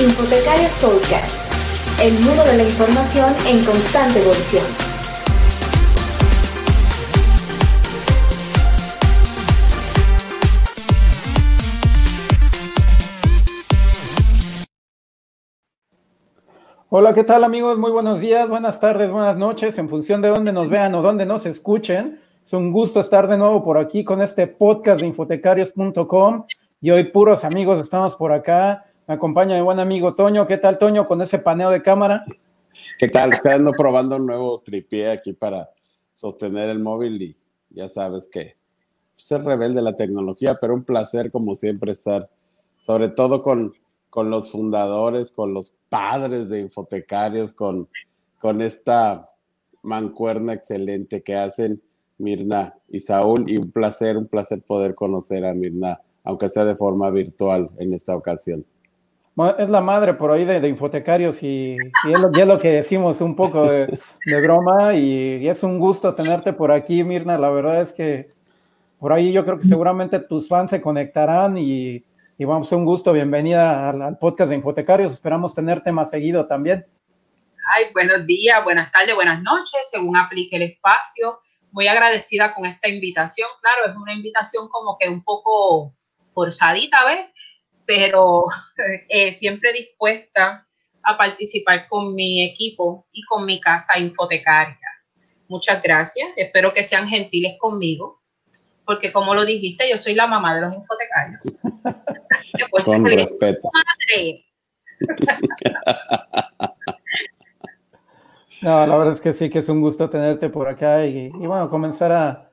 Infotecarios Podcast, el mundo de la información en constante evolución. Hola, ¿qué tal amigos? Muy buenos días, buenas tardes, buenas noches, en función de dónde nos vean o dónde nos escuchen. Es un gusto estar de nuevo por aquí con este podcast de infotecarios.com y hoy puros amigos estamos por acá me acompaña mi buen amigo Toño. ¿Qué tal, Toño, con ese paneo de cámara? ¿Qué tal? Estoy ando probando un nuevo tripié aquí para sostener el móvil y ya sabes que ser rebelde la tecnología, pero un placer como siempre estar, sobre todo con, con los fundadores, con los padres de infotecarios, con, con esta mancuerna excelente que hacen Mirna y Saúl y un placer, un placer poder conocer a Mirna, aunque sea de forma virtual en esta ocasión es la madre por ahí de, infotecarios y, es lo, que decimos un poco de, broma y, es un gusto tenerte por aquí, Mirna. La verdad es que por ahí yo creo que seguramente tus fans se conectarán y, vamos, un gusto. Bienvenida al, podcast de Infotecarios. Esperamos tenerte más seguido también. Ay, buenos días, buenas tardes, buenas noches, según aplique el espacio. Muy agradecida con esta invitación. Claro, es una invitación como que un poco forzadita, ¿ves? Pero eh, siempre dispuesta a participar con mi equipo y con mi casa infotecaria. Muchas gracias, espero que sean gentiles conmigo, porque como lo dijiste, yo soy la mamá de los infotecarios. con respeto. No, la verdad es que sí, que es un gusto tenerte por acá y, bueno, comenzar a,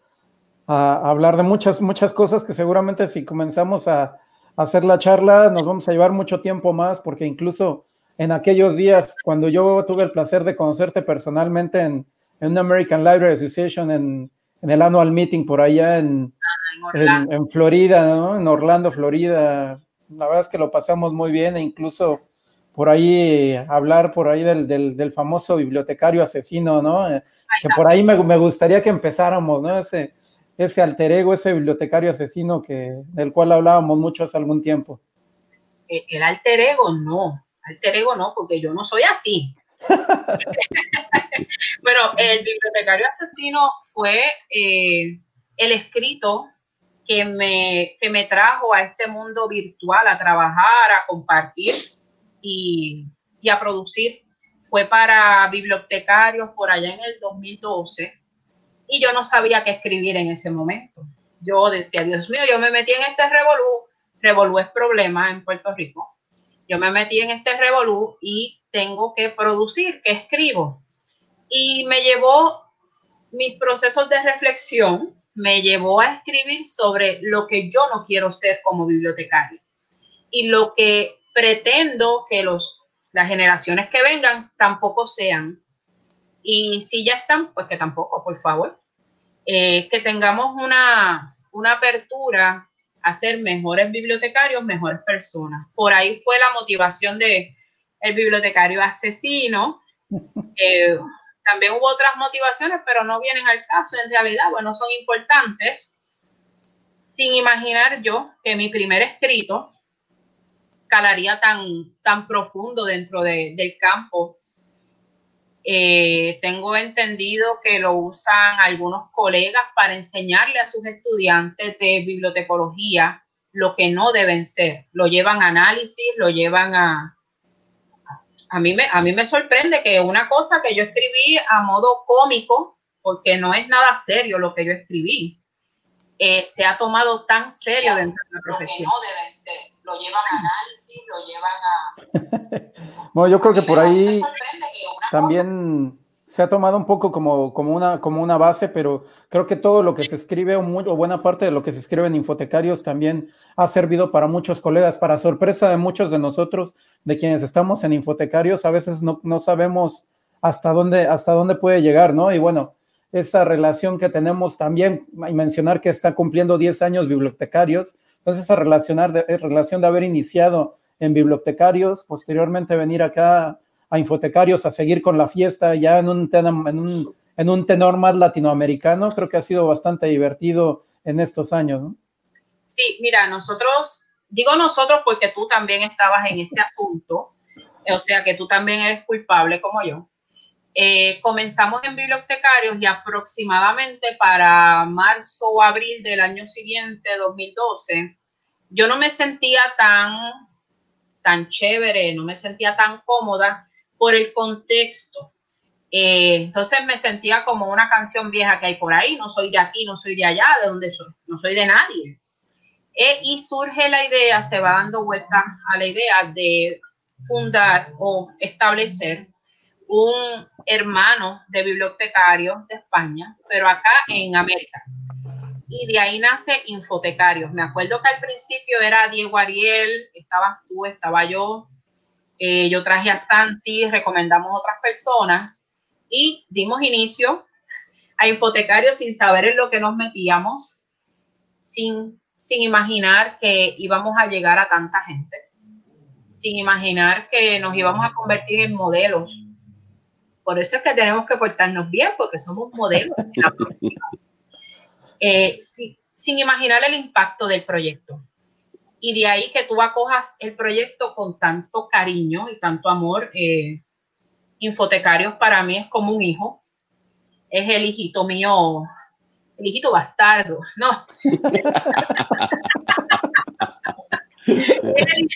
a, hablar de muchas, muchas cosas que seguramente si comenzamos a, hacer la charla, nos vamos a llevar mucho tiempo más porque incluso en aquellos días, cuando yo tuve el placer de conocerte personalmente en, en American Library Association, en, en, el annual meeting por allá en, ah, en, Florida, ¿no? en Orlando, Florida, la verdad es que lo pasamos muy bien e incluso por ahí hablar por ahí del, del, del famoso bibliotecario asesino, ¿no? Que por ahí me, me, gustaría que empezáramos, ¿no? Ese, ese alter ego, ese bibliotecario asesino que, del cual hablábamos mucho hace algún tiempo. Eh, el alter ego no, alter ego no, porque yo no soy así. bueno, el bibliotecario asesino fue eh, el escrito que me, que me trajo a este mundo virtual, a trabajar, a compartir y a producir. Fue para bibliotecarios por allá en el 2012 y yo no sabía qué escribir en ese momento. Yo decía, Dios mío, yo me metí en este revolú, revolú es problema en Puerto Rico. Yo me metí en este revolú y tengo que producir, ¿qué escribo? Y me llevó mis procesos de reflexión, me llevó a escribir sobre lo que yo no quiero ser como bibliotecario y lo que pretendo que los, las generaciones que vengan tampoco sean y si ya están, pues que tampoco, por favor. Eh, que tengamos una, una apertura a ser mejores bibliotecarios, mejores personas. Por ahí fue la motivación de el bibliotecario asesino. también hubo otras motivaciones, pero no vienen al caso en realidad, bueno, son importantes. Sin imaginar yo que mi primer escrito calaría tan, tan profundo dentro de, del campo eh, tengo entendido que lo usan algunos colegas para enseñarle a sus estudiantes de bibliotecología lo que no deben ser. Lo llevan a análisis, lo llevan a... A mí, me, a mí me sorprende que una cosa que yo escribí a modo cómico, porque no es nada serio lo que yo escribí, eh, se ha tomado tan serio dentro de la profesión. no deben ser. Lo llevan a análisis, lo llevan a... Bueno, yo creo que por ahí también se ha tomado un poco como, como, una, como una base, pero creo que todo lo que se escribe o, o, buena parte de lo que se escribe en Infotecarios también ha servido para muchos colegas, para sorpresa de muchos de nosotros, de quienes estamos en Infotecarios, a veces no, no sabemos hasta dónde, hasta dónde puede llegar, ¿no? Y bueno, esa relación que tenemos también, y mencionar que está cumpliendo 10 años bibliotecarios, entonces esa relación de, relación de haber iniciado en bibliotecarios, posteriormente venir acá a infotecarios a seguir con la fiesta ya en un, en un, en un tenor más latinoamericano, creo que ha sido bastante divertido en estos años. ¿no? Sí, mira, nosotros, digo nosotros porque tú también estabas en este asunto, o sea que tú también eres culpable como yo. Eh, comenzamos en bibliotecarios y aproximadamente para marzo o abril del año siguiente, 2012, yo no me sentía tan, tan chévere, no me sentía tan cómoda por el contexto. Eh, entonces me sentía como una canción vieja que hay por ahí, no soy de aquí, no soy de allá, de donde soy, no soy de nadie. Eh, y surge la idea, se va dando vuelta a la idea de fundar o establecer un hermano de bibliotecario de España, pero acá en América. Y de ahí nace Infotecarios. Me acuerdo que al principio era Diego Ariel, estabas tú, estaba yo, eh, yo traje a Santi, recomendamos otras personas y dimos inicio a Infotecarios sin saber en lo que nos metíamos, sin, sin imaginar que íbamos a llegar a tanta gente, sin imaginar que nos íbamos a convertir en modelos por eso es que tenemos que portarnos bien, porque somos modelos en la eh, sin imaginar el impacto del proyecto. Y de ahí que tú acojas el proyecto con tanto cariño y tanto amor. Eh, Infotecarios para mí es como un hijo. Es el hijito mío, el hijito bastardo, no. el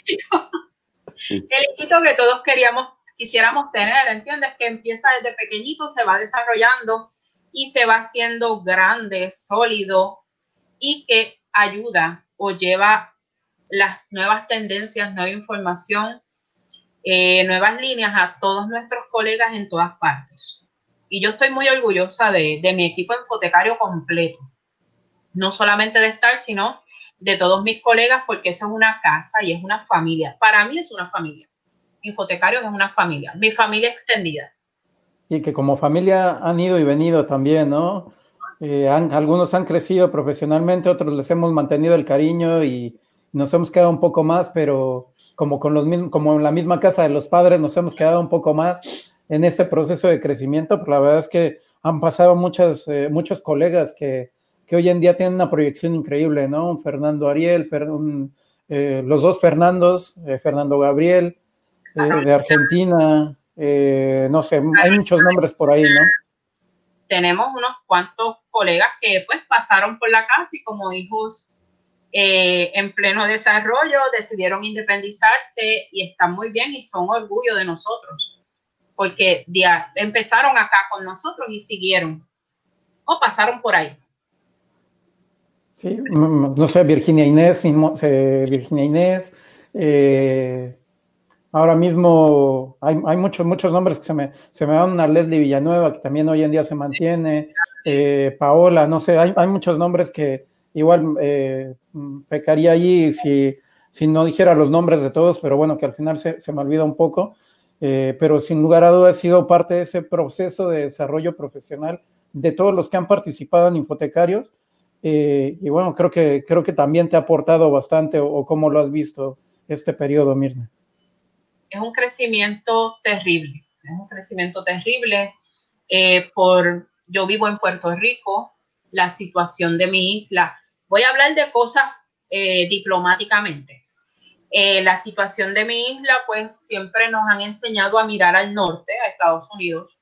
hijito que todos queríamos quisiéramos tener, ¿entiendes? Que empieza desde pequeñito, se va desarrollando y se va haciendo grande, sólido y que ayuda o lleva las nuevas tendencias, nueva información, eh, nuevas líneas a todos nuestros colegas en todas partes. Y yo estoy muy orgullosa de, de mi equipo infotecario completo, no solamente de estar, sino de todos mis colegas, porque eso es una casa y es una familia. Para mí es una familia. Infotecarios es una familia, mi familia extendida. Y que como familia han ido y venido también, ¿no? Eh, algunos han crecido profesionalmente, otros les hemos mantenido el cariño y nos hemos quedado un poco más, pero como, con los mismos, como en la misma casa de los padres nos hemos quedado un poco más en ese proceso de crecimiento, pero la verdad es que han pasado muchas, eh, muchos colegas que, que, hoy en día tienen una proyección increíble, ¿no? Un Fernando Ariel, eh, los dos Fernandos, Fernando Gabriel, eh, de Argentina, eh, no sé, hay muchos nombres por ahí, ¿no? Tenemos unos cuantos colegas que pues pasaron por la casa y como hijos eh, en pleno desarrollo decidieron independizarse y están muy bien y son orgullo de nosotros, porque empezaron acá con nosotros y siguieron o pasaron por ahí. Sí, no sé, Virginia Inés, Virginia Inés, eh, Ahora mismo hay, muchos, nombres que se me, se dan, una Leslie Villanueva, que también hoy en día se mantiene, eh, Paola, no sé, hay, muchos nombres que igual eh, pecaría allí si, si no dijera los nombres de todos, pero bueno, que al final se, me olvida un poco. Eh, pero sin lugar a dudas ha sido parte de ese proceso de desarrollo profesional de todos los que han participado en Infotecarios. y bueno, creo que, creo que también te ha aportado bastante, o, o cómo lo has visto este periodo, Mirna es un crecimiento terrible, es un crecimiento terrible. Eh, por, yo vivo en Puerto Rico, la situación de mi isla. Voy a hablar de cosas eh, diplomáticamente. Eh, la situación de mi isla, pues siempre nos han enseñado a mirar al norte, a Estados Unidos.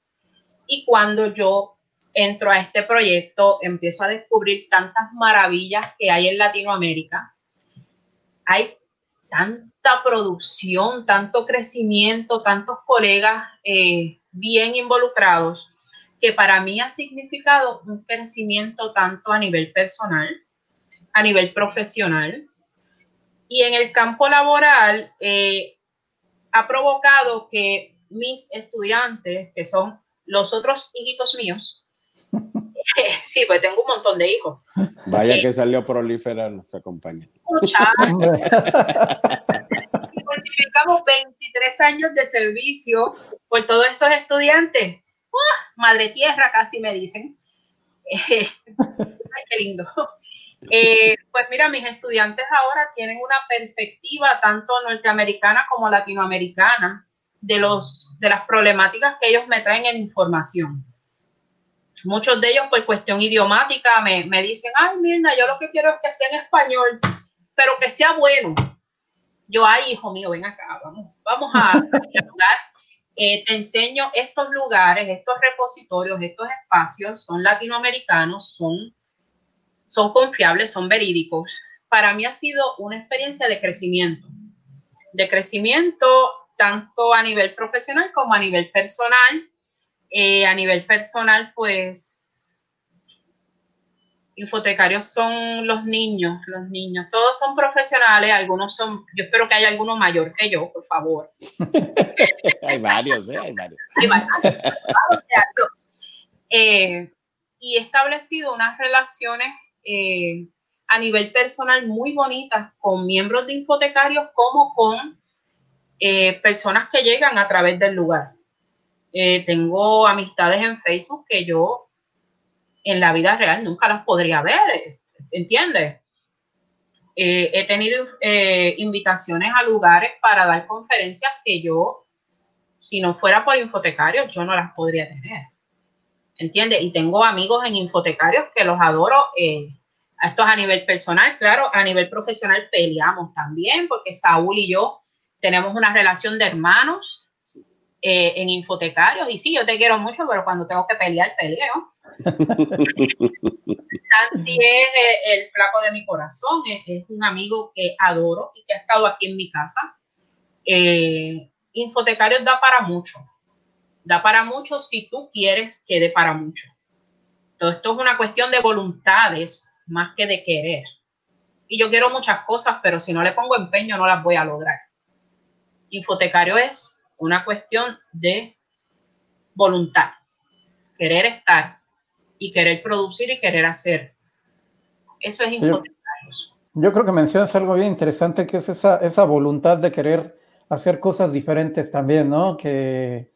Y cuando yo entro a este proyecto, empiezo a descubrir tantas maravillas que hay en Latinoamérica. Hay tanta producción, tanto crecimiento, tantos colegas eh, bien involucrados, que para mí ha significado un crecimiento tanto a nivel personal, a nivel profesional, y en el campo laboral eh, ha provocado que mis estudiantes, que son los otros hijitos míos, sí, pues tengo un montón de hijos. Vaya que salió prolífera nuestra compañía. Multiplicamos 23 años de servicio por todos esos estudiantes. Madre tierra, casi me dicen. ay, qué lindo. Eh, pues mira, mis estudiantes ahora tienen una perspectiva tanto norteamericana como latinoamericana de, los, de las problemáticas que ellos me traen en información. Muchos de ellos por cuestión idiomática me, me dicen, ay, Mirna, yo lo que quiero es que sea en español, pero que sea bueno. Yo, ay, hijo mío, ven acá, vamos, vamos a, lugar. Eh, te enseño estos lugares, estos repositorios, estos espacios son latinoamericanos, son, son confiables, son verídicos. Para mí ha sido una experiencia de crecimiento, de crecimiento tanto a nivel profesional como a nivel personal. Eh, a nivel personal, pues infotecarios son los niños, los niños. Todos son profesionales, algunos son, yo espero que haya alguno mayor que yo, por favor. hay varios, ¿eh? Hay varios. Eh, y he establecido unas relaciones eh, a nivel personal muy bonitas con miembros de infotecarios como con eh, personas que llegan a través del lugar. tengo amistades en Facebook que yo en la vida real nunca las podría ver, ¿entiendes? Eh, he tenido eh, invitaciones a lugares para dar conferencias que yo, si no fuera por infotecarios, yo no las podría tener. ¿Entiendes? Y tengo amigos en infotecarios que los adoro. Eh, esto es a nivel personal, claro, a nivel profesional peleamos también, porque Saúl y yo tenemos una relación de hermanos en infotecarios. Y sí, yo te quiero mucho, pero cuando tengo que pelear, peleo. Santi es el flaco de mi corazón, es, un amigo que adoro y que ha estado aquí en mi casa. Eh, Infotecarios da para mucho, da para mucho si tú quieres que dé para mucho. Todo esto es una cuestión de voluntades más que de querer. Y yo quiero muchas cosas, pero si no le pongo empeño no las voy a lograr. Infotecario es una cuestión de voluntad, querer estar y querer producir y querer hacer. Eso es importante. Yo creo que mencionas algo bien interesante, que es esa, esa voluntad de querer hacer cosas diferentes también, ¿no? Que,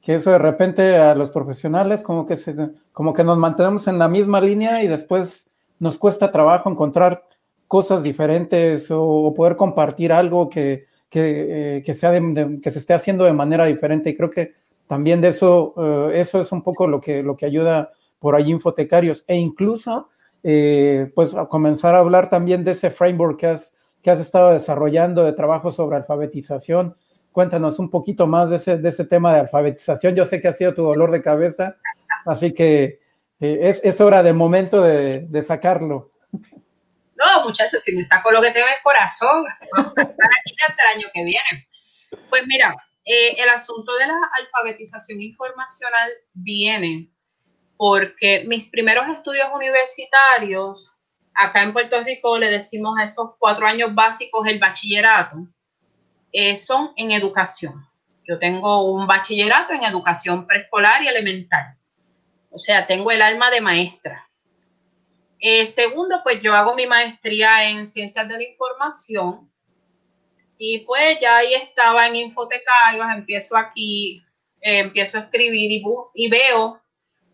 que eso de repente a los profesionales como que, se, como que nos mantenemos en la misma línea y después nos cuesta trabajo encontrar cosas diferentes o, poder compartir algo que, que, eh, sea que se esté haciendo de manera diferente. Y creo que también de eso, eh, eso es un poco lo que, lo que ayuda por ahí infotecarios e incluso eh, pues a comenzar a hablar también de ese framework que has, que has estado desarrollando de trabajo sobre alfabetización. Cuéntanos un poquito más de ese, de ese tema de alfabetización. Yo sé que ha sido tu dolor de cabeza, así que eh, es, es, hora de momento de, de, sacarlo. No, muchachos, si me saco lo que tengo en el corazón, vamos a estar aquí hasta el año que viene. Pues mira, eh, el asunto de la alfabetización informacional viene porque mis primeros estudios universitarios, acá en Puerto Rico le decimos a esos cuatro años básicos el bachillerato, eh, son en educación. Yo tengo un bachillerato en educación preescolar y elemental. O sea, tengo el alma de maestra. Eh, segundo, pues yo hago mi maestría en ciencias de la información y pues ya ahí estaba en infotecarios, empiezo aquí, eh, empiezo a escribir y, y veo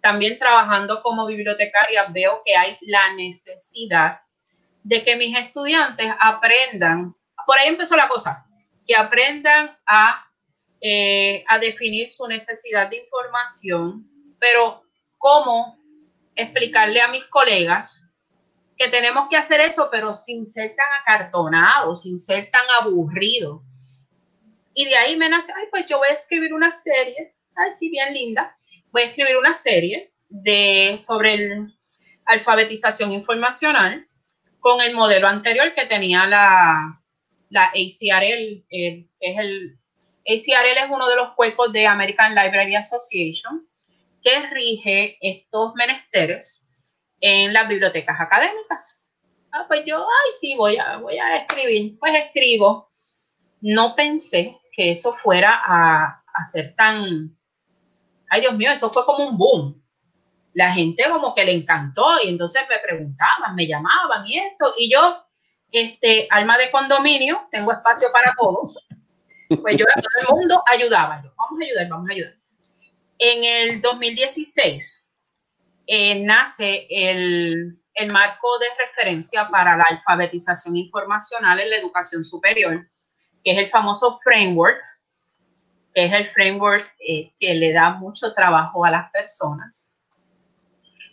también trabajando como bibliotecaria veo que hay la necesidad de que mis estudiantes aprendan, por ahí empezó la cosa, que aprendan a, eh, a definir su necesidad de información, pero cómo explicarle a mis colegas que tenemos que hacer eso, pero sin ser tan acartonado, sin ser tan aburrido. Y de ahí me nace, ay, pues yo voy a escribir una serie, ay, sí, bien linda, voy a escribir una serie de, sobre el, alfabetización informacional con el modelo anterior que tenía la, la ACRL, es el ACRL es uno de los cuerpos de American Library Association que rige estos menesteres en las bibliotecas académicas. Ah, pues yo, ay, sí, voy a, voy a escribir. Pues escribo. No pensé que eso fuera a, a ser tan, ay Dios mío, eso fue como un boom. La gente como que le encantó y entonces me preguntaban, me llamaban y esto, y yo, este, alma de condominio, tengo espacio para todos, pues yo a todo el mundo ayudaba, vamos a ayudar, vamos a ayudar. En el 2016 eh, nace el, el marco de referencia para la alfabetización informacional en la educación superior, que es el famoso framework que es el framework eh, que le da mucho trabajo a las personas.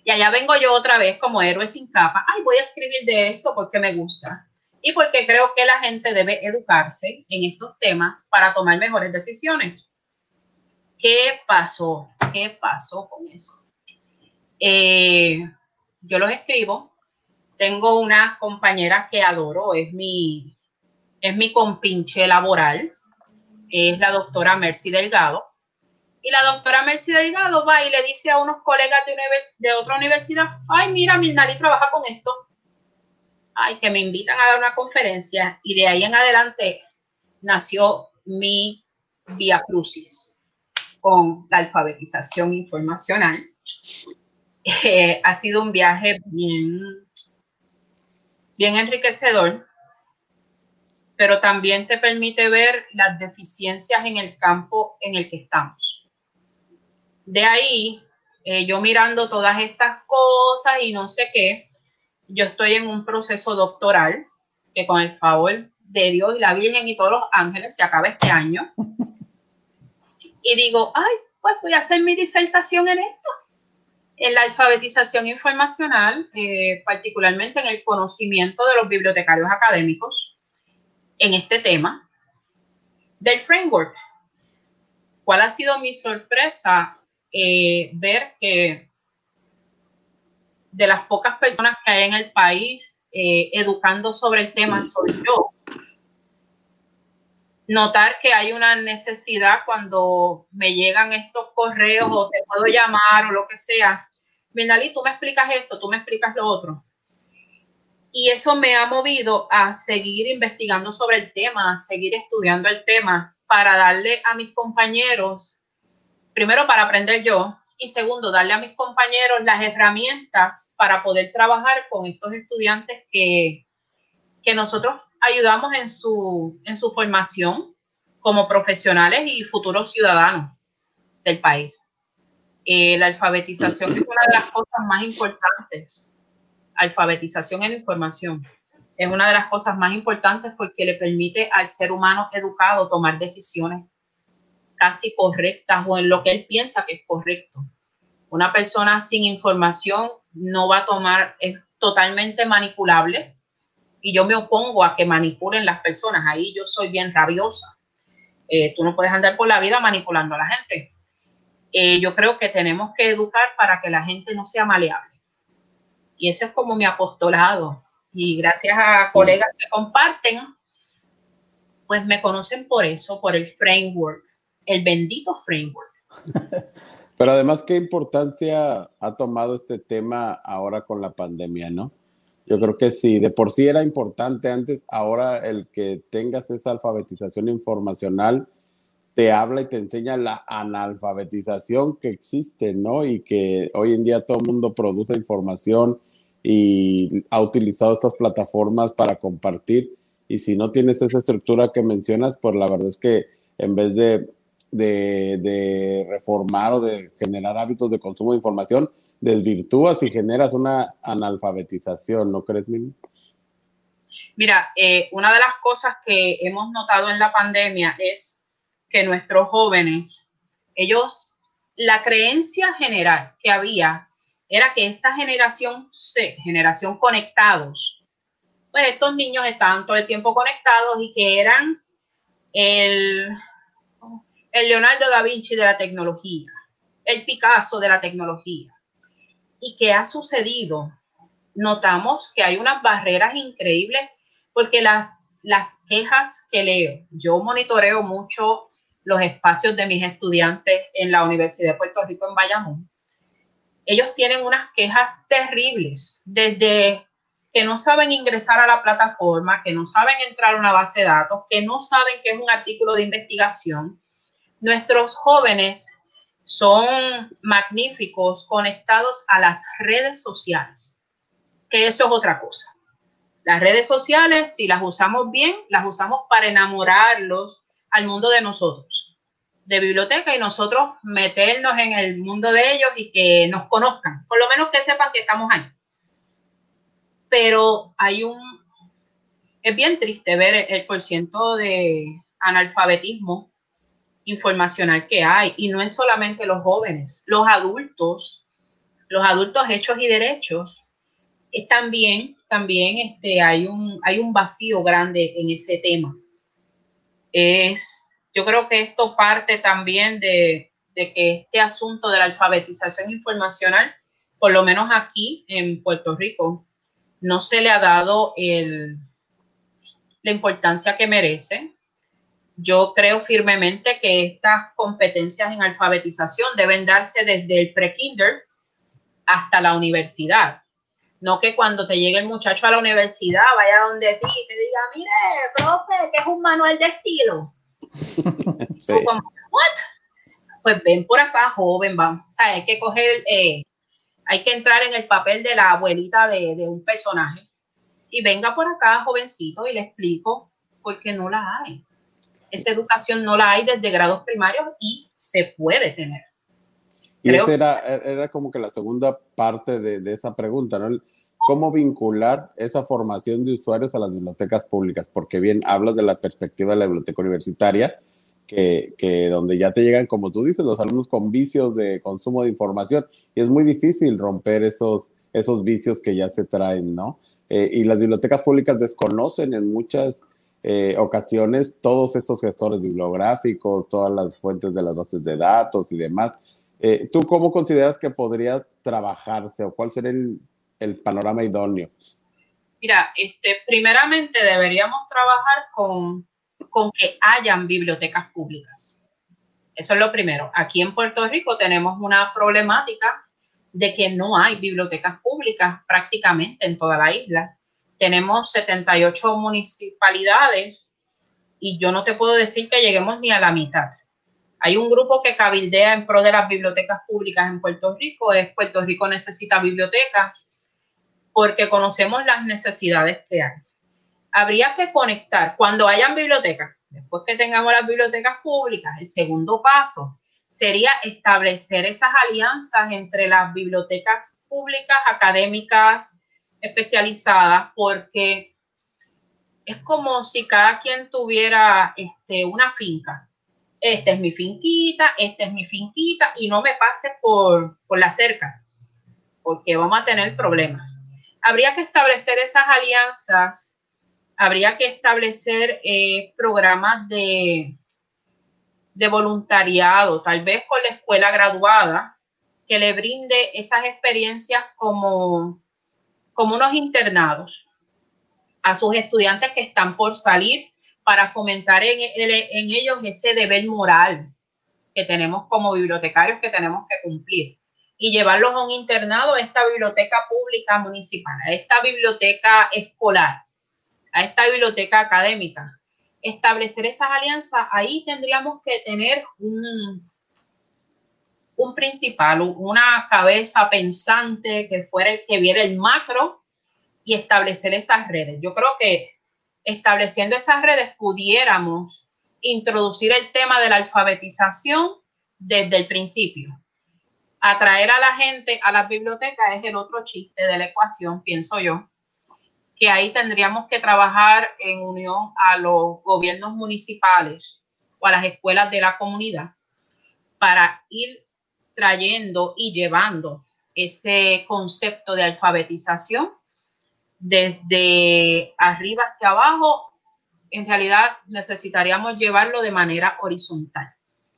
Y allá vengo yo otra vez como héroe sin capa. Ay, voy a escribir de esto porque me gusta. y porque creo que la gente debe educarse en estos temas para tomar mejores decisiones. ¿Qué pasó? ¿Qué pasó con eso? Eh, yo los escribo. Tengo una compañera que adoro, es mi, es mi compinche laboral, es la doctora Mercy Delgado. Y la doctora Mercy Delgado va y le dice a unos colegas de, de otra universidad, ay, mira, Mirnali trabaja con esto ay, que me invitan a dar una conferencia y de ahí en adelante nació mi Via Crucis con la alfabetización informacional. Eh, ha sido un viaje bien, bien enriquecedor, pero también te permite ver las deficiencias en el campo en el que estamos. De ahí, eh, yo mirando todas estas cosas y no sé qué, yo estoy en un proceso doctoral que con el favor de Dios y la Virgen y todos los ángeles se acaba este año. Y digo, ay, pues voy a hacer mi disertación en esto, en la alfabetización informacional, eh, particularmente en el conocimiento de los bibliotecarios académicos en este tema del framework. ¿Cuál ha sido mi sorpresa? Eh, ver que de las pocas personas que hay en el país eh, educando sobre el tema soy yo. Notar que hay una necesidad cuando me llegan estos correos o te puedo llamar o lo que sea. Minali, tú me explicas esto, tú me explicas lo otro. Y eso me ha movido a seguir investigando sobre el tema, a seguir estudiando el tema para darle a mis compañeros, primero para aprender yo, y segundo, darle a mis compañeros las herramientas para poder trabajar con estos estudiantes que, que nosotros ayudamos en su, en su formación como profesionales y futuros ciudadanos del país. Eh, la alfabetización es una de las cosas más importantes. Alfabetización en información es una de las cosas más importantes porque le permite al ser humano educado tomar decisiones casi correctas o en lo que él piensa que es correcto. Una persona sin información no va a tomar, es totalmente manipulable y yo me opongo a que manipulen las personas. Ahí yo soy bien rabiosa. Eh, tú no puedes andar por la vida manipulando a la gente. Eh, yo creo que tenemos que educar para que la gente no sea maleable. Y ese es como mi apostolado. Y gracias a colegas que comparten, pues me conocen por eso, por el framework el bendito framework. Pero además, ¿qué importancia ha tomado este tema ahora con la pandemia, no? Yo creo que sí, de por sí era importante antes, ahora el que tengas esa alfabetización informacional te habla y te enseña la analfabetización que existe, ¿no? Y que hoy en día todo el mundo produce información y ha utilizado estas plataformas para compartir. Y si no tienes esa estructura que mencionas, pues la verdad es que en vez de de, reformar o de generar hábitos de consumo de información, desvirtúas y generas una analfabetización, ¿no crees, Mimi? Mira, eh, una de las cosas que hemos notado en la pandemia es que nuestros jóvenes, ellos, la creencia general que había era que esta generación C, generación conectados, pues estos niños estaban todo el tiempo conectados y que eran el, Leonardo da Vinci de la tecnología, el Picasso de la tecnología. ¿Y qué ha sucedido? Notamos que hay unas barreras increíbles porque las, las quejas que leo, yo monitoreo mucho los espacios de mis estudiantes en la Universidad de Puerto Rico en Bayamón. Ellos tienen unas quejas terribles, desde que no saben ingresar a la plataforma, que no saben entrar a una base de datos, que no saben qué es un artículo de investigación, Nuestros jóvenes son magníficos conectados a las redes sociales, que eso es otra cosa. Las redes sociales, si las usamos bien, las usamos para enamorarlos al mundo de nosotros, de biblioteca, y nosotros meternos en el mundo de ellos y que nos conozcan, por lo menos que sepan que estamos ahí. Pero hay un, es bien triste ver el porciento de analfabetismo informacional que hay. Y no es solamente los jóvenes, los adultos, los adultos hechos y derechos, es también también este, hay, un, hay un vacío grande en ese tema. Es, yo creo que esto parte también de, que este asunto de la alfabetización informacional, por lo menos aquí en Puerto Rico, no se le ha dado la importancia que merece. Yo creo firmemente que estas competencias en alfabetización deben darse desde el pre-kinder hasta la universidad. No que cuando te llegue el muchacho a la universidad vaya donde ti y te diga, mire, profe, que es un manual de estilo. Pues ven por acá, joven, vamos. O sea, hay que coger, eh, hay que entrar en el papel de la abuelita de, de un personaje. Y venga por acá, jovencito, y le explico por qué no la hay. Esa educación no la hay desde grados primarios y se puede tener. Y esa era, era como que la segunda parte de, de, esa pregunta, ¿no? ¿Cómo vincular esa formación de usuarios a las bibliotecas públicas? Porque bien, hablas de la perspectiva de la biblioteca universitaria, que, que, donde ya te llegan, como tú dices, los alumnos con vicios de consumo de información, y es muy difícil romper esos, esos vicios que ya se traen, ¿no? Eh, y las bibliotecas públicas desconocen en muchas eh, ocasiones todos estos gestores bibliográficos, todas las fuentes de las bases de datos y demás. Eh, ¿Tú cómo consideras que podría trabajarse o cuál sería el, el panorama idóneo? Mira, este, primeramente deberíamos trabajar con, con que hayan bibliotecas públicas. Eso es lo primero. Aquí en Puerto Rico tenemos una problemática de que no hay bibliotecas públicas prácticamente en toda la isla. Tenemos 78 municipalidades y yo no te puedo decir que lleguemos ni a la mitad. Hay un grupo que cabildea en pro de las bibliotecas públicas en Puerto Rico, es Puerto Rico necesita bibliotecas, porque conocemos las necesidades que hay. Habría que conectar, cuando hayan bibliotecas, después que tengamos las bibliotecas públicas, el segundo paso sería establecer esas alianzas entre las bibliotecas públicas, académicas, especializadas, porque es como si cada quien tuviera este, una finca esta es mi finquita, esta es mi finquita y no me pase por, por la cerca, porque vamos a tener problemas. Habría que establecer esas alianzas, habría que establecer eh, programas de, de voluntariado, tal vez con la escuela graduada, que le brinde esas experiencias como, como unos internados a sus estudiantes que están por salir para fomentar en, en, ellos ese deber moral que tenemos como bibliotecarios que tenemos que cumplir y llevarlos a un internado a esta biblioteca pública municipal, a esta biblioteca escolar, a esta biblioteca académica. Establecer esas alianzas, ahí tendríamos que tener un, un principal, una cabeza pensante que fuera el que viera el macro y establecer esas redes. Yo creo que estableciendo esas redes pudiéramos introducir el tema de la alfabetización desde el principio. Atraer a la gente a las bibliotecas es el otro chiste de la ecuación, pienso yo, que ahí tendríamos que trabajar en unión a los gobiernos municipales o a las escuelas de la comunidad para ir trayendo y llevando ese concepto de alfabetización desde arriba hasta abajo, en realidad necesitaríamos llevarlo de manera horizontal,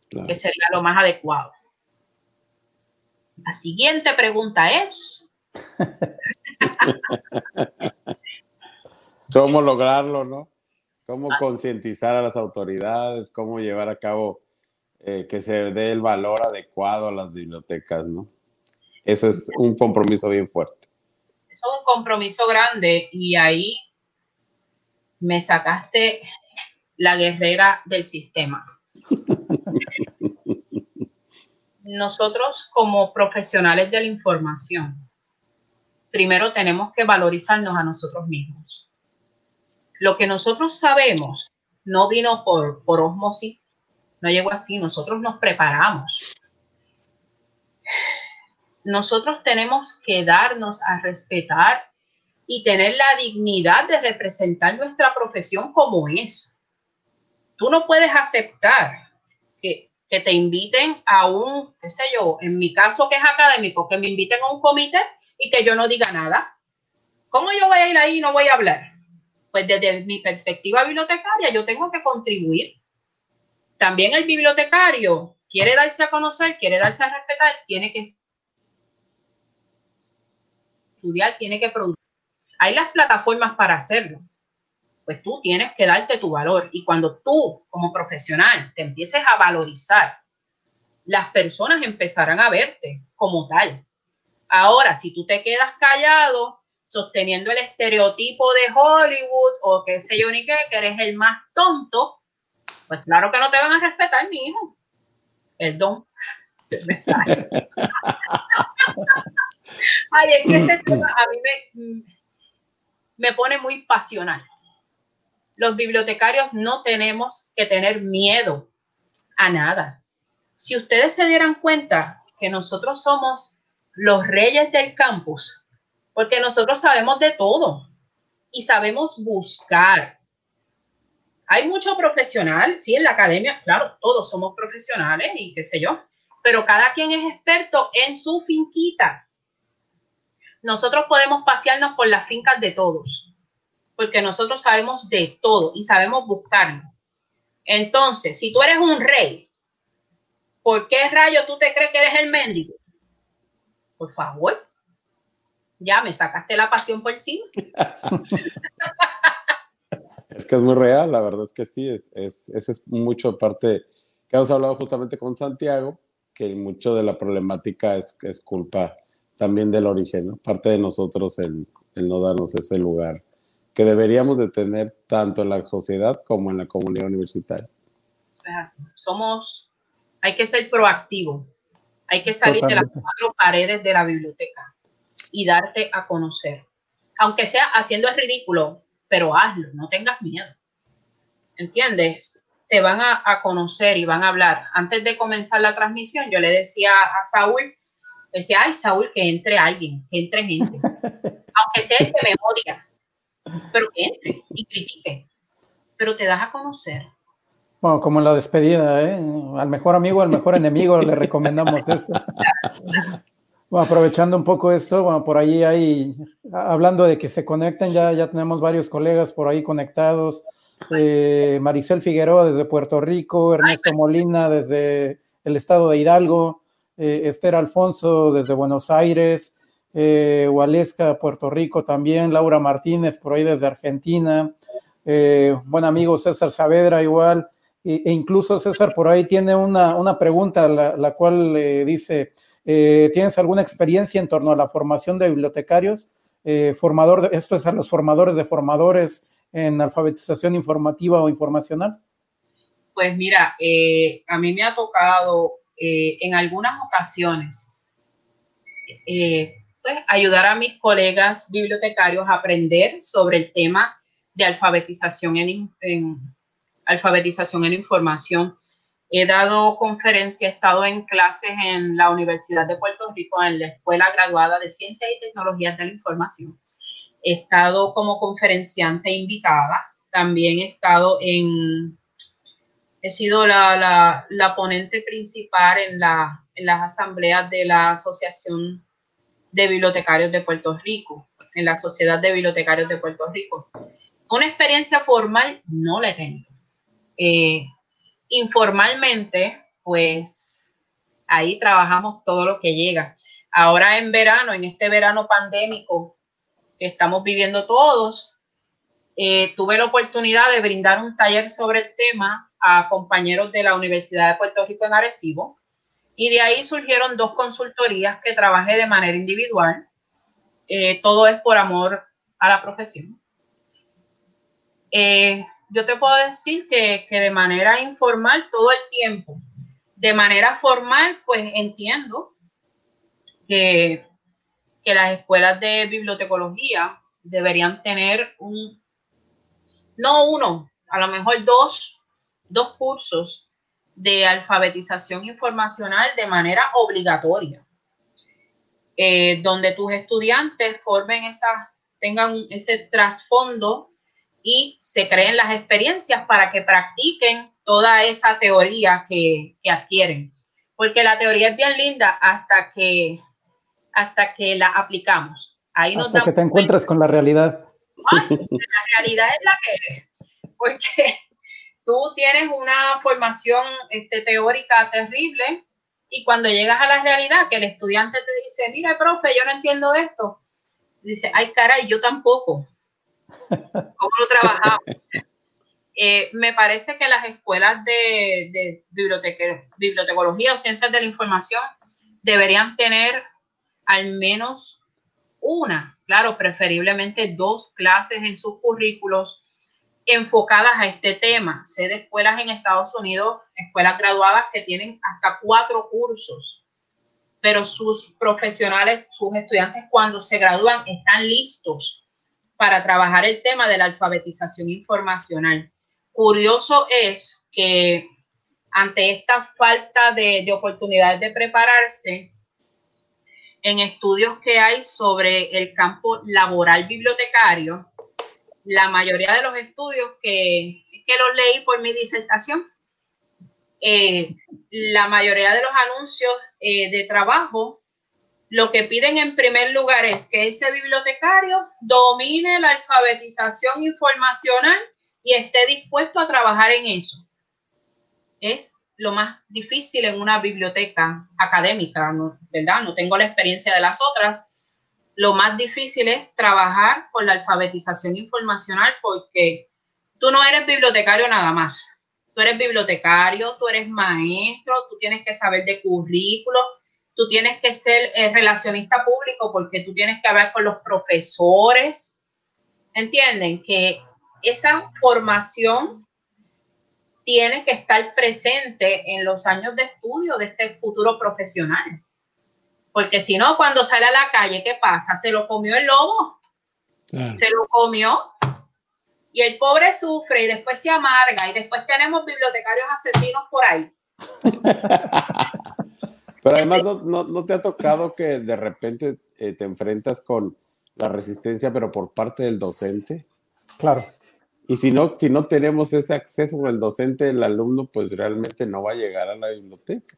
que sería lo más adecuado. La siguiente pregunta es... ¿Cómo lograrlo, no? ¿Cómo ah. concientizar a las autoridades? ¿Cómo llevar a cabo eh, que se dé el valor adecuado a las bibliotecas, no? Eso es un compromiso bien fuerte es un compromiso grande y ahí me sacaste la guerrera del sistema. Nosotros como profesionales de la información, primero tenemos que valorizarnos a nosotros mismos. Lo que nosotros sabemos no vino por, por osmosis, no llegó así, nosotros nos preparamos nosotros tenemos que darnos a respetar y tener la dignidad de representar nuestra profesión como es. Tú no puedes aceptar que, te inviten a un, qué sé yo, en mi caso que es académico, que me inviten a un comité y que yo no diga nada. ¿Cómo yo voy a ir ahí y no voy a hablar? Pues desde mi perspectiva bibliotecaria, yo tengo que contribuir. También el bibliotecario quiere darse a conocer, quiere darse a respetar, tiene que estudiar, tiene que producir. Hay las plataformas para hacerlo. Pues tú tienes que darte tu valor. Y cuando tú, como profesional, te empieces a valorizar, las personas empezarán a verte como tal. Ahora, si tú te quedas callado, sosteniendo el estereotipo de Hollywood o qué sé yo ni qué, que eres el más tonto, pues claro que no te van a respetar, mi hijo. Perdón. Ay, es que este tema a mí me, me pone muy pasional. Los bibliotecarios no tenemos que tener miedo a nada. Si ustedes se dieran cuenta que nosotros somos los reyes del campus, porque nosotros sabemos de todo y sabemos buscar. Hay mucho profesional, sí, en la academia, claro, todos somos profesionales y qué sé yo, pero cada quien es experto en su finquita. Nosotros podemos pasearnos por las fincas de todos, porque nosotros sabemos de todo y sabemos buscarlo. Entonces, si tú eres un rey, ¿por qué rayo tú te crees que eres el mendigo? Por favor ya me sacaste la pasión por sí. es que es muy real, la verdad es que sí, es, es, es mucho parte que hemos hablado justamente con Santiago, que mucho de la problemática es, es culpa también del origen, ¿no? parte de nosotros el, el no darnos ese lugar que deberíamos de tener tanto en la sociedad como en la comunidad universitaria. Eso es así. Somos, hay que ser proactivo, hay que salir de las cuatro paredes de la biblioteca y darte a conocer. Aunque sea haciendo el ridículo, pero hazlo, no tengas miedo. ¿Entiendes? Te van a, conocer y van a hablar. Antes de comenzar la transmisión, yo le decía a Saúl, decía, ay, Saúl, que entre alguien, que entre gente. Aunque sea el que me odia, pero que entre y critique. Pero te das a conocer. Bueno, como en la despedida, ¿eh? Al mejor amigo, al mejor enemigo le recomendamos eso. Bueno, aprovechando un poco esto, bueno, por ahí hay, hablando de que se conectan, ya, ya tenemos varios colegas por ahí conectados. Eh, Maricel Figueroa desde Puerto Rico, Ernesto Molina desde el estado de Hidalgo, eh, Esther Alfonso desde Buenos Aires, eh, Puerto Rico también, Laura Martínez por ahí desde Argentina, eh, buen amigo César Saavedra igual, e, e, incluso César por ahí tiene una, una pregunta, la, la cual dice, eh, ¿Tienes alguna experiencia en torno a la formación de bibliotecarios? Eh, formador esto es a los formadores de formadores en alfabetización informativa o informacional. Pues mira, a mí me ha tocado en algunas ocasiones pues, ayudar a mis colegas bibliotecarios a aprender sobre el tema de alfabetización en alfabetización en información He dado conferencia, he estado en clases en la Universidad de Puerto Rico, en la Escuela Graduada de Ciencias y Tecnologías de la Información. He estado como conferenciante invitada. También he estado en, he sido la, la, ponente principal en, la, en las asambleas de la Asociación de Bibliotecarios de Puerto Rico, en la Sociedad de Bibliotecarios de Puerto Rico. Una experiencia formal no la he tenido. Eh, informalmente, pues ahí trabajamos todo lo que llega. Ahora en verano, en este verano pandémico que estamos viviendo todos, eh, tuve la oportunidad de brindar un taller sobre el tema a compañeros de la Universidad de Puerto Rico en Arecibo. Y de ahí surgieron dos consultorías que trabajé de manera individual. Eh, todo es por amor a la profesión. Eh, yo te puedo decir que, de manera informal todo el tiempo. De manera formal, pues entiendo que, que las escuelas de bibliotecología deberían tener un, no uno, a lo mejor dos, dos cursos de alfabetización informacional de manera obligatoria, eh, donde tus estudiantes formen esa, tengan ese trasfondo y se creen las experiencias para que practiquen toda esa teoría que, adquieren. Porque la teoría es bien linda hasta que, hasta que la aplicamos. Ahí Hasta que te encuentras con la realidad. la realidad es la que. Porque tú tienes una formación este, teórica terrible y cuando llegas a la realidad, que el estudiante te dice, mira, profe, yo no entiendo esto, dice, ay, caray, yo tampoco. ¿Cómo lo trabajamos? Eh, me parece que las escuelas de, de bibliotecología o ciencias de la información deberían tener al menos una, claro, preferiblemente dos clases en sus currículos enfocadas a este tema. Sé de escuelas en Estados Unidos, escuelas graduadas que tienen hasta cuatro cursos, pero sus profesionales, sus estudiantes cuando se gradúan están listos para trabajar el tema de la alfabetización informacional. Curioso es que ante esta falta de, de oportunidades de prepararse, en estudios que hay sobre el campo laboral bibliotecario, la mayoría de los estudios que, que los leí por mi disertación, eh, la mayoría de los anuncios eh, de trabajo, lo que piden en primer lugar es que ese bibliotecario domine la alfabetización informacional y esté dispuesto a trabajar en eso. Es lo más difícil en una biblioteca académica, ¿verdad? No tengo la experiencia de las otras, lo más difícil es trabajar con la alfabetización informacional porque tú no eres bibliotecario nada más. Tú eres bibliotecario, tú eres maestro, tú tienes que saber de currículo, tú tienes que ser eh, relacionista público porque tú tienes que hablar con los profesores. ¿Entienden? Que esa formación tiene que estar presente en los años de estudio de este futuro profesional. Porque si no, cuando sale a la calle, ¿qué pasa? Se lo comió el lobo. Se lo comió. Y el pobre sufre y después se amarga y después tenemos bibliotecarios asesinos por ahí. Pero además no, te ha tocado que de repente eh, te enfrentas con la resistencia, pero por parte del docente. Claro. Y si no, si no tenemos ese acceso con el docente, el alumno pues realmente no va a llegar a la biblioteca.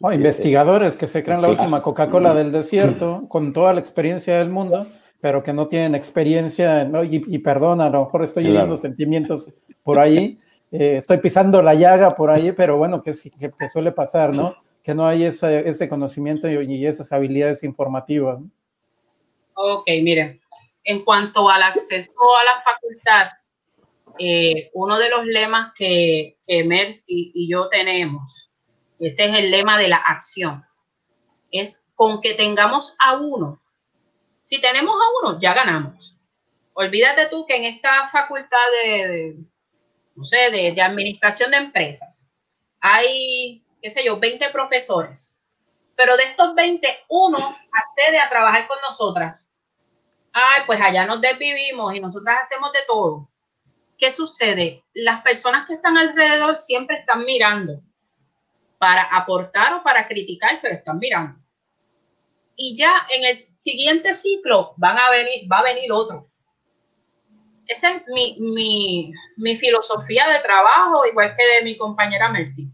Oh, investigadores que se crean la última Coca-Cola del desierto con toda la experiencia del mundo, pero que no tienen experiencia, y, perdón, a lo mejor estoy claro. sentimientos por ahí, eh, estoy pisando la llaga por ahí, pero bueno, que, que, suele pasar, ¿no? Que no hay ese, ese conocimiento y, esas habilidades informativas. Ok, miren, en cuanto al acceso a la facultad, eh, uno de los lemas que, que Mercy y yo tenemos ese es el lema de la acción. Es con que tengamos a uno. Si tenemos a uno, ya ganamos. Olvídate tú que en esta facultad de, no sé, de, administración de empresas hay, qué sé yo, 20 profesores. Pero de estos 20, uno accede a trabajar con nosotras. Ay, pues allá nos desvivimos y nosotras hacemos de todo. ¿Qué sucede? Las personas que están alrededor siempre están mirando para aportar o para criticar, pero están mirando. Y ya en el siguiente ciclo van a venir, va a venir otro. Esa es mi, mi, mi filosofía de trabajo, igual que de mi compañera Mercy.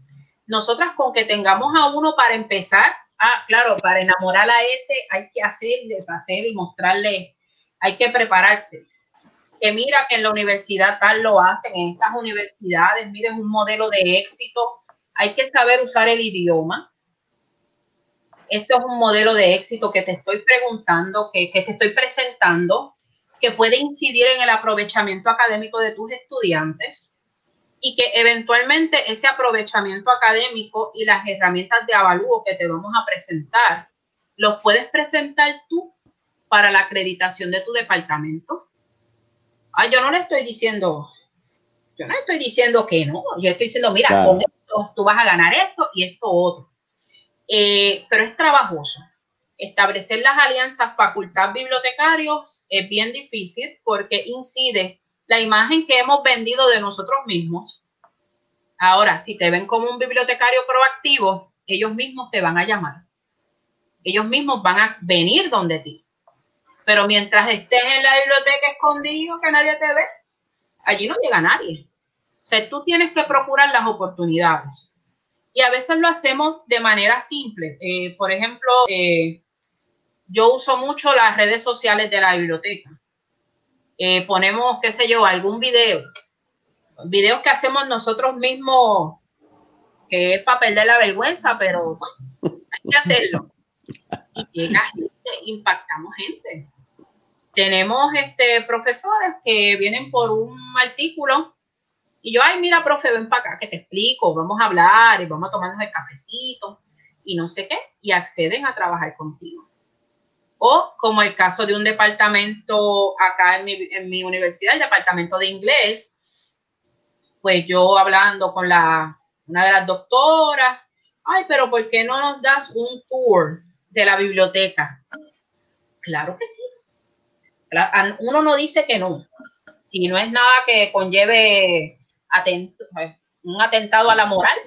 Nosotras con que tengamos a uno para empezar, ah, claro, para enamorar a ese hay que hacer y deshacer y mostrarle, hay que prepararse. Que mira que en la universidad tal lo hacen, en estas universidades, miren un modelo de éxito hay que saber usar el idioma. Esto es un modelo de éxito que te estoy preguntando, que, te estoy presentando, que puede incidir en el aprovechamiento académico de tus estudiantes y que eventualmente ese aprovechamiento académico y las herramientas de avalúo que te vamos a presentar, los puedes presentar tú para la acreditación de tu departamento. Ah, yo no le estoy diciendo, yo no estoy diciendo que no, yo estoy diciendo, mira, con tú vas a ganar esto y esto otro. Eh, pero es trabajoso. Establecer las alianzas facultad bibliotecarios es bien difícil porque incide la imagen que hemos vendido de nosotros mismos. Ahora, si te ven como un bibliotecario proactivo, ellos mismos te van a llamar. Ellos mismos van a venir donde ti. Pero mientras estés en la biblioteca escondido, que nadie te ve, allí no llega nadie. Sea, tú tienes que procurar las oportunidades. Y a veces lo hacemos de manera simple. Eh, por ejemplo, eh, yo uso mucho las redes sociales de la biblioteca. Eh, ponemos, qué sé yo, algún video, videos que hacemos nosotros mismos, que es para perder la vergüenza, pero bueno, hay que hacerlo. Y llega gente, impactamos gente. Tenemos este, profesores que vienen por un artículo y yo, ay, mira, profe, ven para acá que te explico, vamos a hablar y vamos a tomarnos el cafecito y no sé qué, y acceden a trabajar contigo. O como el caso de un departamento acá en mi, en mi universidad, el departamento de inglés, pues yo hablando con la, una de las doctoras, ay, pero ¿por qué no nos das un tour de la biblioteca? Claro que sí. Uno no dice que no. Si no es nada que conlleve un atentado a la moral,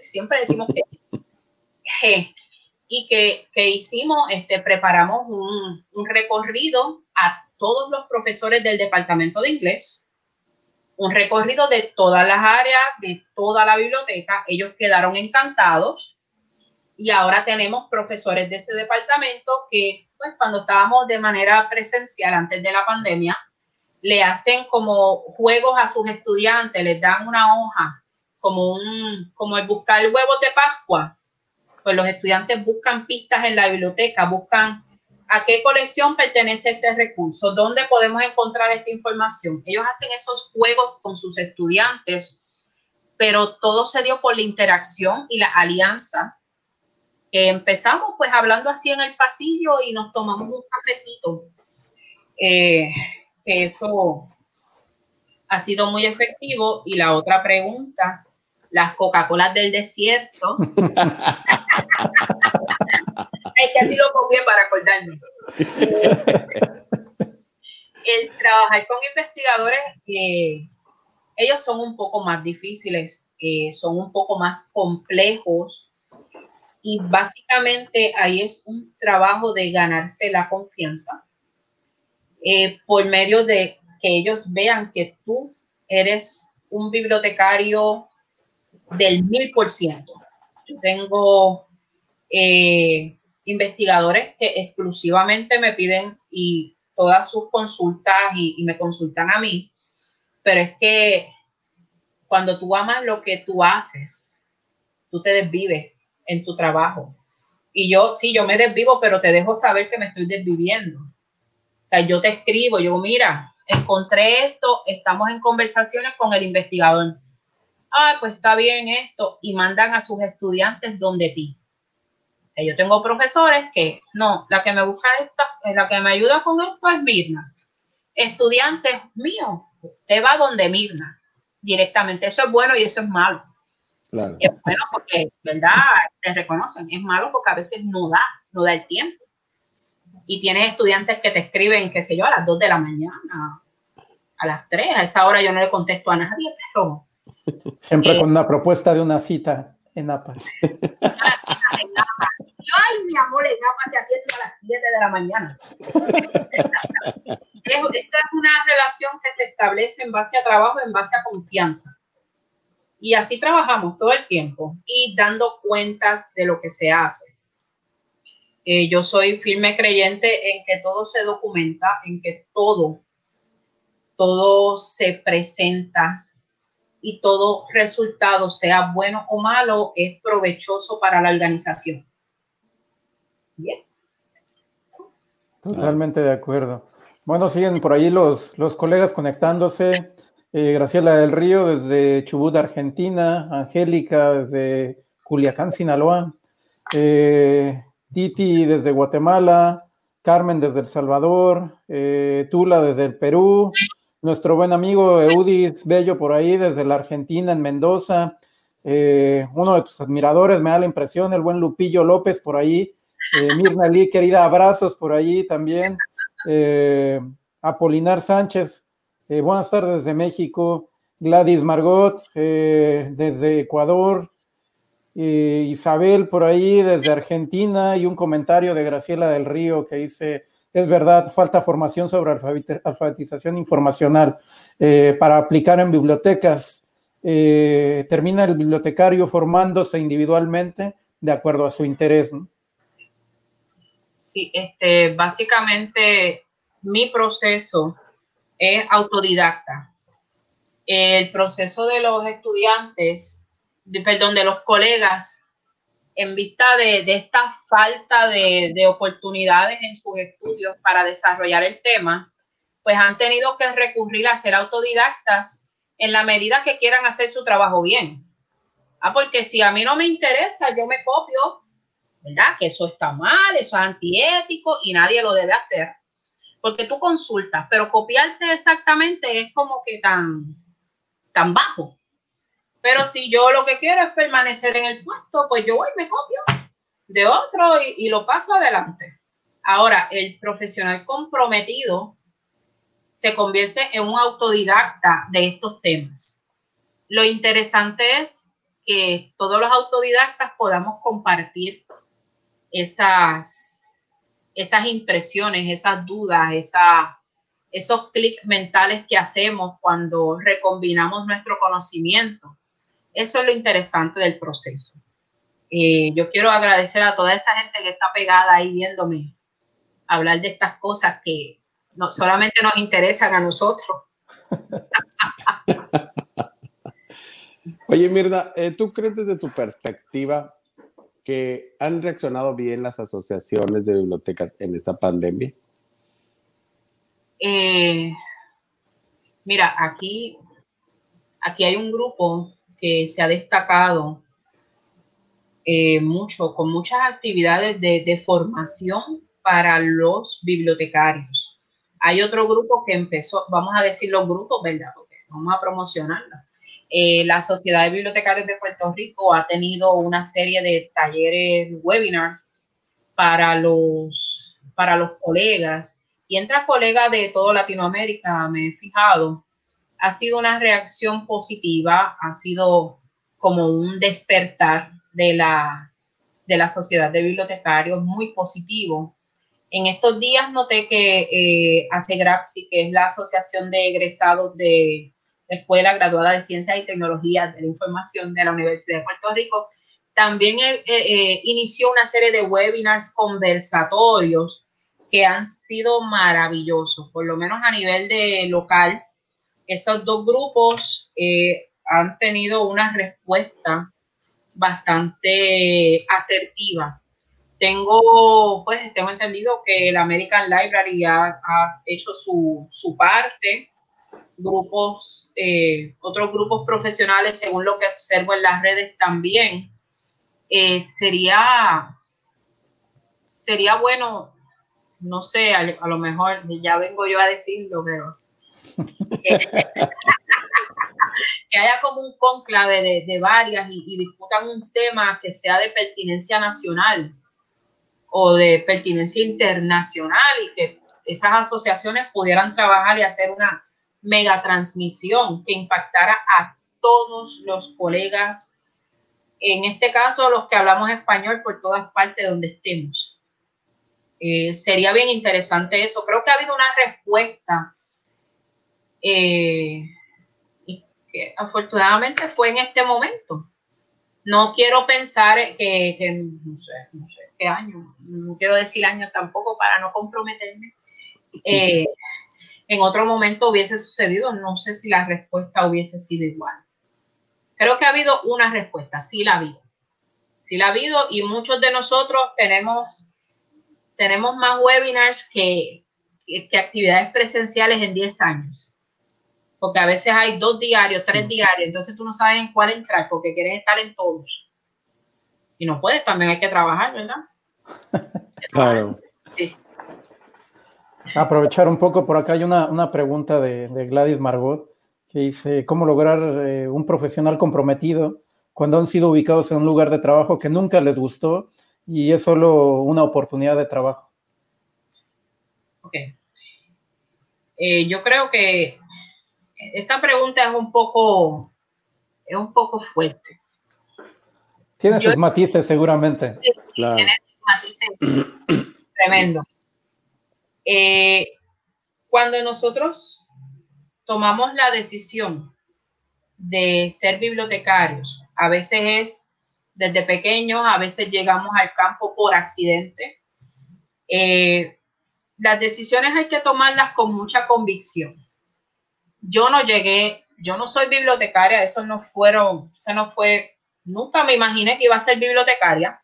siempre decimos que sí. Y que, hicimos, este, preparamos un, un recorrido a todos los profesores del departamento de inglés, un recorrido de todas las áreas, de toda la biblioteca. Ellos quedaron encantados y ahora tenemos profesores de ese departamento que, pues, cuando estábamos de manera presencial antes de la pandemia, le hacen como juegos a sus estudiantes, les dan una hoja, como, un, como el buscar huevos de Pascua. Pues los estudiantes buscan pistas en la biblioteca, buscan a qué colección pertenece este recurso, dónde podemos encontrar esta información. Ellos hacen esos juegos con sus estudiantes, pero todo se dio por la interacción y la alianza. empezamos pues hablando así en el pasillo y nos tomamos un cafecito. Eh, eso ha sido muy efectivo. Y la otra pregunta, las Coca-Colas del desierto. es que así lo copié para acordarme. el trabajar con investigadores, que ellos son un poco más difíciles, son un poco más complejos y básicamente ahí es un trabajo de ganarse la confianza eh, por medio de que ellos vean que tú eres un bibliotecario del mil por ciento. Yo tengo eh, investigadores que exclusivamente me piden y todas sus consultas y, y me consultan a mí, pero es que cuando tú amas lo que tú haces, tú te desvives en tu trabajo. Y yo, sí, yo me desvivo, pero te dejo saber que me estoy desviviendo yo te escribo, yo mira, encontré esto, estamos en conversaciones con el investigador. Ah, pues está bien esto, y mandan a sus estudiantes donde ti. yo tengo profesores que, no, la que me busca esta, la que me ayuda con esto es Mirna. Estudiantes míos, te va donde Mirna, directamente. Eso es bueno y eso es malo. Claro. Es bueno porque, ¿verdad? Te reconocen. Es malo porque a veces no da, no da el tiempo y tienes estudiantes que te escriben, qué sé yo, a las 2 de la mañana, a las 3, a esa hora yo no le contesto a nadie, pero... Siempre con una propuesta de una cita en APA. Yo, ay, mi amor, en APA te atiendo a las 7 de la mañana. Esta es una relación que se establece en base a trabajo, en base a confianza. Y así trabajamos todo el tiempo y dando cuentas de lo que se hace. Eh, yo soy firme creyente en que todo se documenta, en que todo, todo se presenta y todo resultado, sea bueno o malo, es provechoso para la organización. Bien. Totalmente de acuerdo. Bueno, siguen por ahí los, los colegas conectándose. Eh, Graciela del Río desde Chubut, Argentina. Angélica desde Culiacán, Sinaloa. Eh, Titi desde Guatemala, Carmen desde El Salvador, eh, Tula desde el Perú, nuestro buen amigo Eudis Bello por ahí desde la Argentina, en Mendoza, eh, uno de tus admiradores, me da la impresión, el buen Lupillo López por ahí, eh, Mirna Lee, querida, abrazos por ahí también, Apolinar Sánchez, buenas tardes desde México, Gladys Margot desde Ecuador, Isabel por ahí desde Argentina y un comentario de Graciela del Río que dice, es verdad, falta formación sobre alfabetización informacional eh, para aplicar en bibliotecas. Eh, termina el bibliotecario formándose individualmente de acuerdo a su interés. Sí, este, básicamente mi proceso es autodidacta. El proceso de los estudiantes, perdón, de los colegas, en vista de, esta falta de, de, oportunidades en sus estudios para desarrollar el tema, pues han tenido que recurrir a ser autodidactas en la medida que quieran hacer su trabajo bien. Ah, porque si a mí no me interesa, yo me copio, ¿verdad? Que eso está mal, eso es antiético y nadie lo debe hacer. Porque tú consultas, pero copiarte exactamente es como que tan, tan bajo. Pero si yo lo que quiero es permanecer en el puesto, pues yo voy me copio de otro y, y lo paso adelante. Ahora, el profesional comprometido se convierte en un autodidacta de estos temas. Lo interesante es que todos los autodidactas podamos compartir esas, esas impresiones, esas dudas, esa, esos clics mentales que hacemos cuando recombinamos nuestro conocimiento. Eso es lo interesante del proceso. Eh, yo quiero agradecer a toda esa gente que está pegada ahí viéndome hablar de estas cosas que no, solamente nos interesan a nosotros. Oye, Mirna, eh, ¿tú crees desde tu perspectiva que han reaccionado bien las asociaciones de bibliotecas en esta pandemia? Eh, mira, aquí, aquí hay un grupo se ha destacado eh, mucho, con muchas actividades de, de, formación para los bibliotecarios. Hay otro grupo que empezó, vamos a decir los grupos, ¿verdad? Porque vamos a promocionarlo. Eh, la Sociedad de Bibliotecarios de Puerto Rico ha tenido una serie de talleres, webinars para los, para los colegas. Y entre colegas de toda Latinoamérica, me he fijado, ha sido una reacción positiva, ha sido como un despertar de la, de la Sociedad de Bibliotecarios muy positivo. En estos días noté que eh, ASEGRAPSI, que es la Asociación de Egresados de Escuela Graduada de Ciencias y Tecnologías de la Información de la Universidad de Puerto Rico, también eh, eh, inició una serie de webinars conversatorios que han sido maravillosos, por lo menos a nivel de local. Esos dos grupos eh, han tenido una respuesta bastante asertiva. Tengo, pues, tengo entendido que el American Library ha, ha hecho su, su parte grupos, eh, otros grupos profesionales, según lo que observo en las redes también, eh, sería, sería bueno, no sé, a, lo mejor ya vengo yo a decirlo, pero que, haya como un conclave de, varias y, y discutan un tema que sea de pertinencia nacional o de pertinencia internacional y que esas asociaciones pudieran trabajar y hacer una megatransmisión que impactara a todos los colegas, en este caso los que hablamos español por todas partes donde estemos. Eh, sería bien interesante eso. Creo que ha habido una respuesta eh, y que afortunadamente fue en este momento. No quiero pensar que, no, sé, no sé qué año, no quiero decir año tampoco para no comprometerme. Eh, en otro momento hubiese sucedido, no sé si la respuesta hubiese sido igual. Creo que ha habido una respuesta, sí la ha habido. Sí la ha habido y muchos de nosotros tenemos, tenemos más webinars que, que, actividades presenciales en 10 años. Porque a veces hay dos diarios, tres diarios, entonces tú no sabes en cuál entrar porque quieres estar en todos. Y no puedes, también hay que trabajar, ¿verdad? Claro. Sí. Aprovechar un poco, por acá hay una, una pregunta de, de, Gladys Margot que dice, ¿cómo lograr eh, un profesional comprometido cuando han sido ubicados en un lugar de trabajo que nunca les gustó y es solo una oportunidad de trabajo? Ok. Eh, yo creo que esta pregunta es un poco, es un poco fuerte. Tiene sus matices seguramente. Claro. Tiene sus matices tremendo. Eh, cuando nosotros tomamos la decisión de ser bibliotecarios, a veces es desde pequeños, a veces llegamos al campo por accidente, Eh, las decisiones hay que tomarlas con mucha convicción. Yo no llegué, yo no soy bibliotecaria, eso no fueron, eso no fue, nunca me imaginé que iba a ser bibliotecaria.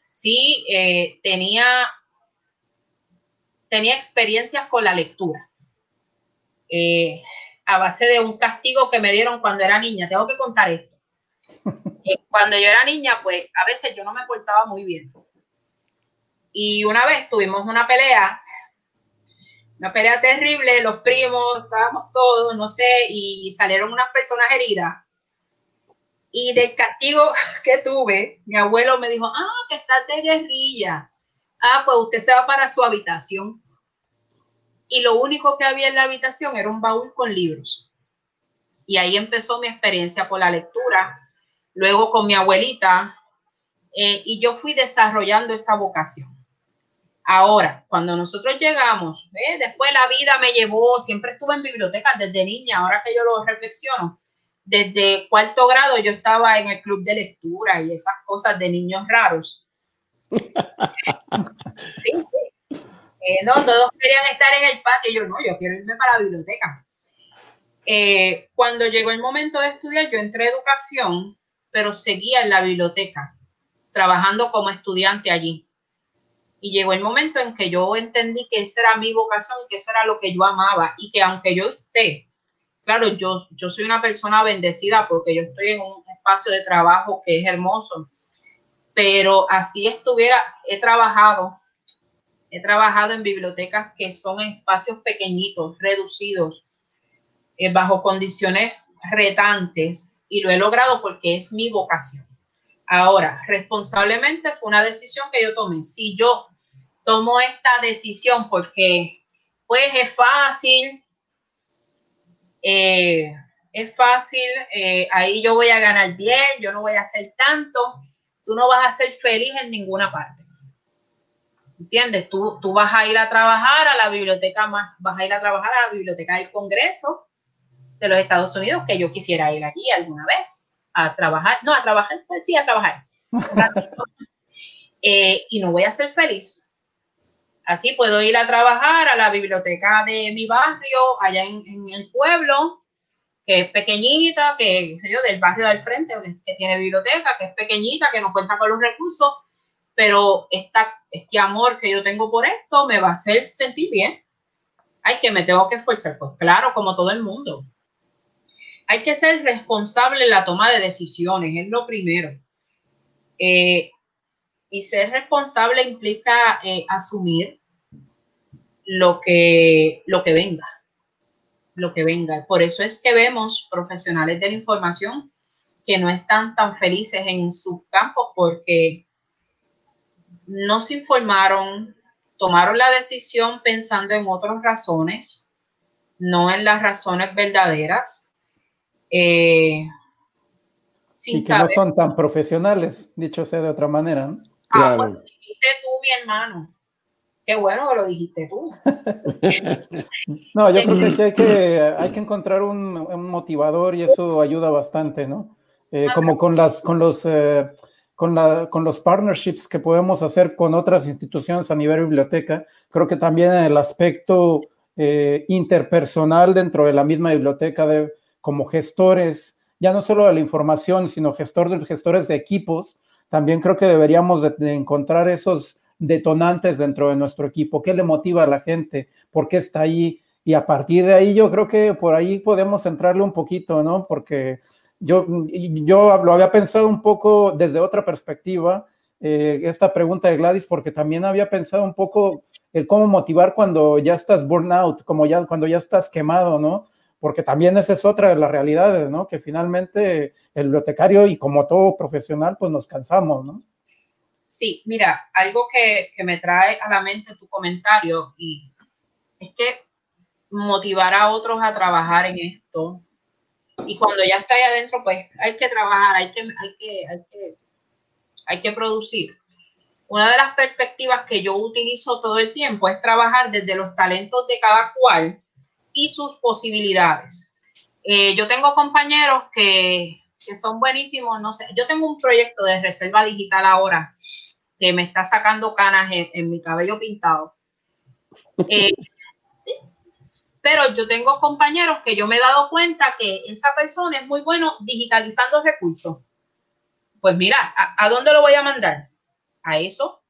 Sí, eh, tenía, tenía experiencias con la lectura. Eh, a base de un castigo que me dieron cuando era niña. Tengo que contar esto. Eh, cuando yo era niña, pues a veces yo no me portaba muy bien. Y una vez tuvimos una pelea, una pelea terrible, los primos, estábamos todos, no sé, y salieron unas personas heridas. Y del castigo que tuve, mi abuelo me dijo, ah, que estás de guerrilla. Ah, pues usted se va para su habitación y lo único que había en la habitación era un baúl con libros. Y ahí empezó mi experiencia por la lectura, luego con mi abuelita, eh, y yo fui desarrollando esa vocación. Ahora, cuando nosotros llegamos, después la vida me llevó, siempre estuve en bibliotecas desde niña, ahora que yo lo reflexiono, desde cuarto grado yo estaba en el club de lectura y esas cosas de niños raros. sí, eh, no, todos querían estar en el patio. Yo no, yo quiero irme para la biblioteca. Eh, cuando llegó el momento de estudiar, yo entré a educación, pero seguía en la biblioteca, trabajando como estudiante allí. Y llegó el momento en que yo entendí que esa era mi vocación y que eso era lo que yo amaba y que aunque yo esté, claro, yo, yo soy una persona bendecida porque yo estoy en un espacio de trabajo que es hermoso, pero así estuviera, he trabajado He trabajado en bibliotecas que son espacios pequeñitos, reducidos, eh, bajo condiciones retantes y lo he logrado porque es mi vocación. Ahora, responsablemente fue una decisión que yo tomé. Si yo tomo esta decisión porque pues es fácil, eh, es fácil, eh, ahí yo voy a ganar bien, yo no voy a hacer tanto, tú no vas a ser feliz en ninguna parte. ¿Entiendes? Tú, tú vas a ir a trabajar a la biblioteca más, vas a ir a trabajar a la biblioteca del Congreso de los Estados Unidos, que yo quisiera ir allí alguna vez a trabajar, no, a trabajar, pues sí, a trabajar. Eh, y no voy a ser feliz. Así puedo ir a trabajar a la biblioteca de mi barrio, allá en, el pueblo, que es pequeñita, que, sé yo, del barrio del frente, que tiene biblioteca, que es pequeñita, que no cuenta con los recursos, pero esta, este amor que yo tengo por esto me va a hacer sentir bien. Hay que me tengo que esforzar, pues claro, como todo el mundo. Hay que ser responsable en la toma de decisiones, es lo primero. Eh, y ser responsable implica eh, asumir lo que, lo que venga, lo que venga. Por eso es que vemos profesionales de la información que no están tan felices en sus campos porque no se informaron, tomaron la decisión pensando en otras razones, no en las razones verdaderas. Eh, sin y que no son tan profesionales, dicho sea de otra manera. ¿no? Ah, pues dijiste tú, mi hermano. Qué bueno que lo dijiste tú. no, yo creo que hay que, hay que encontrar un, motivador y eso ayuda bastante, ¿no? Eh, como con las, con los eh, con, la, con los partnerships que podemos hacer con otras instituciones a nivel biblioteca. Creo que también en el aspecto eh, interpersonal dentro de la misma biblioteca, de, como gestores, ya no solo de la información, sino gestor, gestores de equipos, también creo que deberíamos de, encontrar esos detonantes dentro de nuestro equipo, qué le motiva a la gente, por qué está ahí, y a partir de ahí yo creo que por ahí podemos entrarle un poquito, ¿no? Porque yo, yo lo había pensado un poco desde otra perspectiva, eh, esta pregunta de Gladys, porque también había pensado un poco el cómo motivar cuando ya estás burnout, como ya, cuando ya estás quemado, ¿no? Porque también esa es otra de las realidades, ¿no? Que finalmente el bibliotecario y como todo profesional, pues nos cansamos, ¿no? Sí, mira, algo que, que me trae a la mente tu comentario y es que motivar a otros a trabajar en esto, y cuando ya está ahí adentro, pues hay que trabajar, hay que, hay que, hay que, hay que producir. Una de las perspectivas que yo utilizo todo el tiempo es trabajar desde los talentos de cada cual y sus posibilidades. Eh, yo tengo compañeros que, que, son buenísimos, no sé, yo tengo un proyecto de reserva digital ahora que me está sacando canas en, mi cabello pintado. Eh, Pero yo tengo compañeros que yo me he dado cuenta que esa persona es muy bueno digitalizando recursos. Pues mira, ¿a, dónde lo voy a mandar? A eso.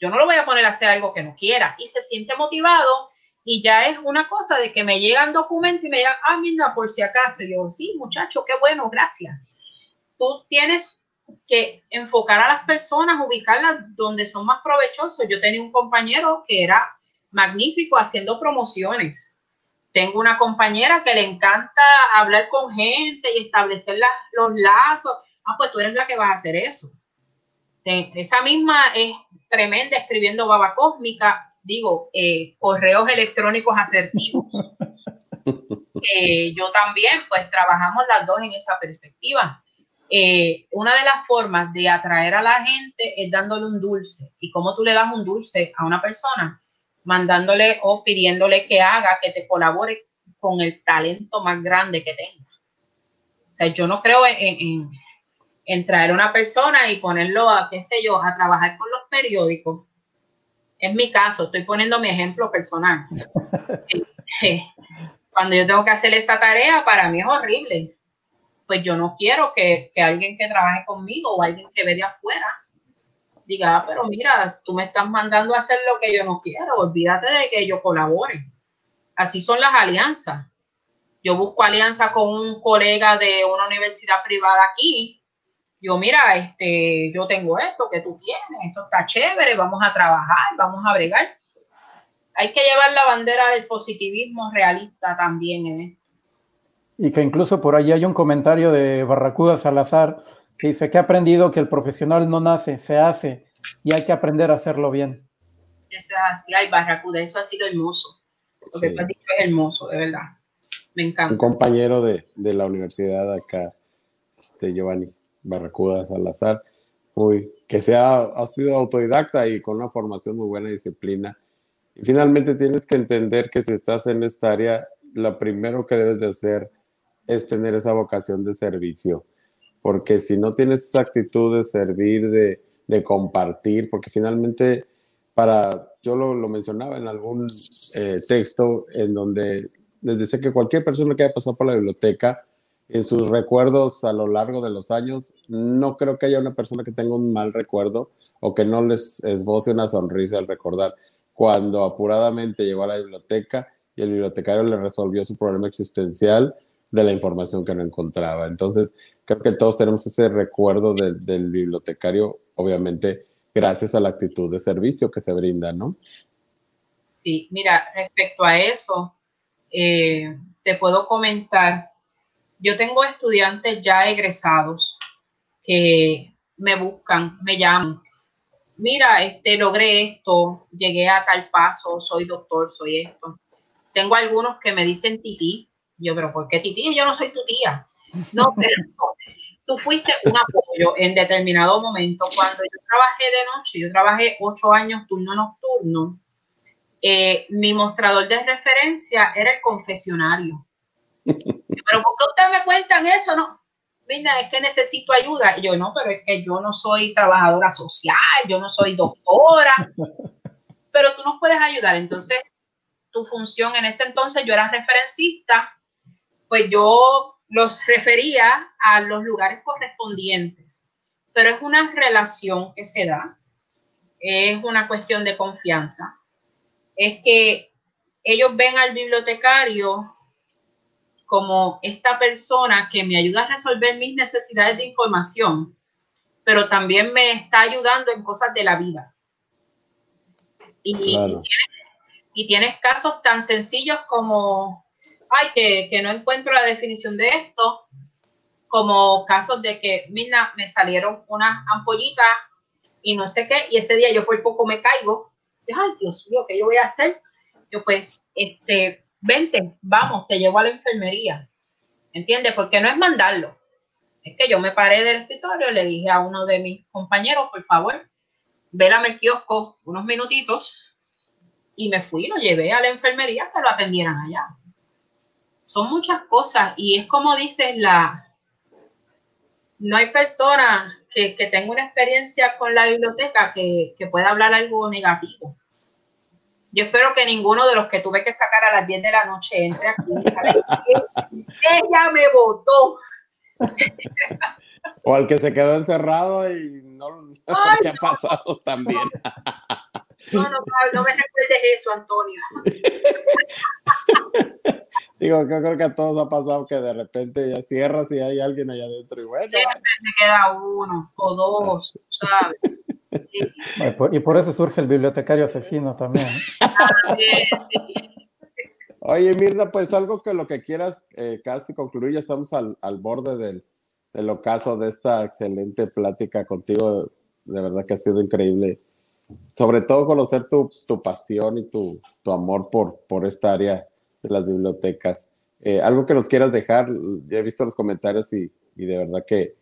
Yo no lo voy a poner a hacer algo que no quiera. Y se siente motivado y ya es una cosa de que me llegan documentos y me digan, ah, mira, por si acaso. yo, sí, muchacho, qué bueno, gracias. Tú tienes que enfocar a las personas, ubicarlas donde son más provechosos. Yo tenía un compañero que era magnífico haciendo promociones. Tengo una compañera que le encanta hablar con gente y establecer los lazos. Ah, pues tú eres la que vas a hacer eso. Esa misma es tremenda escribiendo baba cósmica, digo, eh, correos electrónicos asertivos. Eh, yo también, pues trabajamos las dos en esa perspectiva. Eh, una de las formas de atraer a la gente es dándole un dulce. ¿Y cómo tú le das un dulce a una persona? Mandándole o pidiéndole que haga, que te colabore con el talento más grande que tenga. O sea, yo no creo en, en, traer a una persona y ponerlo a, qué sé yo, a trabajar con los periódicos. Es mi caso, estoy poniendo mi ejemplo personal. Eh, cuando yo tengo que hacer esa tarea, para mí es horrible pues yo no quiero que, alguien que trabaje conmigo o alguien que ve de afuera diga, ah, pero mira, tú me estás mandando a hacer lo que yo no quiero, olvídate de que yo colabore. Así son las alianzas. Yo busco alianza con un colega de una universidad privada aquí. Yo, mira, este, yo tengo esto que tú tienes, eso está chévere, vamos a trabajar, vamos a bregar. Hay que llevar la bandera del positivismo realista también en esto. Y que incluso por ahí hay un comentario de Barracuda Salazar que dice que ha aprendido que el profesional no nace, se hace y hay que aprender a hacerlo bien. Eso es así, ay Barracuda, eso ha sido hermoso. Lo que tú has dicho es hermoso, de verdad. Me encanta. Un compañero de, de la universidad acá, este Giovanni Barracuda Salazar, muy, que se ha, sido autodidacta y con una formación muy buena y disciplina. Y finalmente tienes que entender que si estás en esta área, lo primero que debes de hacer es tener esa vocación de servicio, porque si no tienes esa actitud de servir, de, de compartir, porque finalmente para, yo lo, lo mencionaba en algún eh, texto en donde les dice que cualquier persona que haya pasado por la biblioteca, en sus recuerdos a lo largo de los años, no creo que haya una persona que tenga un mal recuerdo o que no les esboce una sonrisa al recordar cuando apuradamente llegó a la biblioteca y el bibliotecario le resolvió su problema existencial de la información que no encontraba. Entonces, creo que todos tenemos ese recuerdo del bibliotecario, obviamente, gracias a la actitud de servicio que se brinda, ¿no? Sí, mira, respecto a eso, eh, te puedo comentar, yo tengo estudiantes ya egresados que me buscan, me llaman. Mira, este, logré esto, llegué a tal paso, soy doctor, soy esto. Tengo algunos que me dicen tití, yo, pero ¿por qué tía? Yo no soy tu tía. No, pero tú fuiste un apoyo en determinado momento. Cuando yo trabajé de noche, yo trabajé ocho años turno nocturno, eh, mi mostrador de referencia era el confesionario. pero ¿por qué ustedes me cuentan eso? No, mira, es que necesito ayuda. Y yo, no, pero es que yo no soy trabajadora social, yo no soy doctora, pero tú nos puedes ayudar. Entonces, tu función en ese entonces, yo era referencista pues yo los refería a los lugares correspondientes, pero es una relación que se da, es una cuestión de confianza, es que ellos ven al bibliotecario como esta persona que me ayuda a resolver mis necesidades de información, pero también me está ayudando en cosas de la vida. Y, y tienes casos tan sencillos como ay, que, que no encuentro la definición de esto, como casos de que, mira, me salieron unas ampollitas y no sé qué, y ese día yo por poco me caigo. ay, Dios mío, ¿qué yo voy a hacer? Yo pues, este, vente, vamos, te llevo a la enfermería. ¿Entiendes? Porque no es mandarlo. Es que yo me paré del escritorio, le dije a uno de mis compañeros, por favor, vélame el kiosco unos minutitos y me fui, lo llevé a la enfermería que lo atendieran allá son muchas cosas y es como dices la, no hay persona que, que tenga una experiencia con la biblioteca que, que pueda hablar algo negativo. Yo espero que ninguno de los que tuve que sacar a las 10 de la noche entre aquí. Ella me votó. O al que se quedó encerrado y no, no Ay, ¿qué ha pasado también. No, no, no me recuerdes eso, Antonio. Digo, yo creo que a todos ha pasado que de repente ya cierras y hay alguien allá adentro y bueno. Siempre se queda uno o dos, ¿sabes? Sí, Y por, y por eso surge el bibliotecario asesino también. Oye, Mirna, pues algo que lo que quieras eh, casi concluir, ya estamos al, al borde del, del ocaso de esta excelente plática contigo. De verdad que ha sido increíble. Sobre todo conocer tu, tu pasión y tu, tu amor por, por esta área de las bibliotecas. Eh, algo que nos quieras dejar, ya he visto los comentarios y, y de verdad que